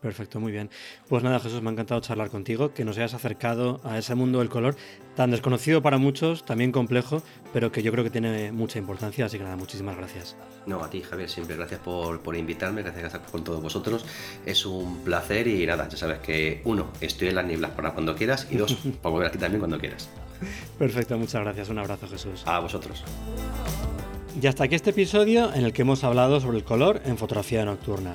Perfecto, muy bien. Pues nada, Jesús, me ha encantado charlar contigo, que nos hayas acercado a ese mundo del color tan desconocido para muchos, también complejo, pero que yo creo que tiene mucha importancia, así que nada, muchísimas gracias. No, a ti, Javier, siempre gracias por, por invitarme, gracias con todos vosotros. Es un placer y nada, ya sabes que uno, estoy en las nieblas para cuando quieras y dos, para volver aquí también cuando quieras. Perfecto, muchas gracias. Un abrazo, Jesús. A vosotros. Y hasta aquí este episodio en el que hemos hablado sobre el color en fotografía nocturna.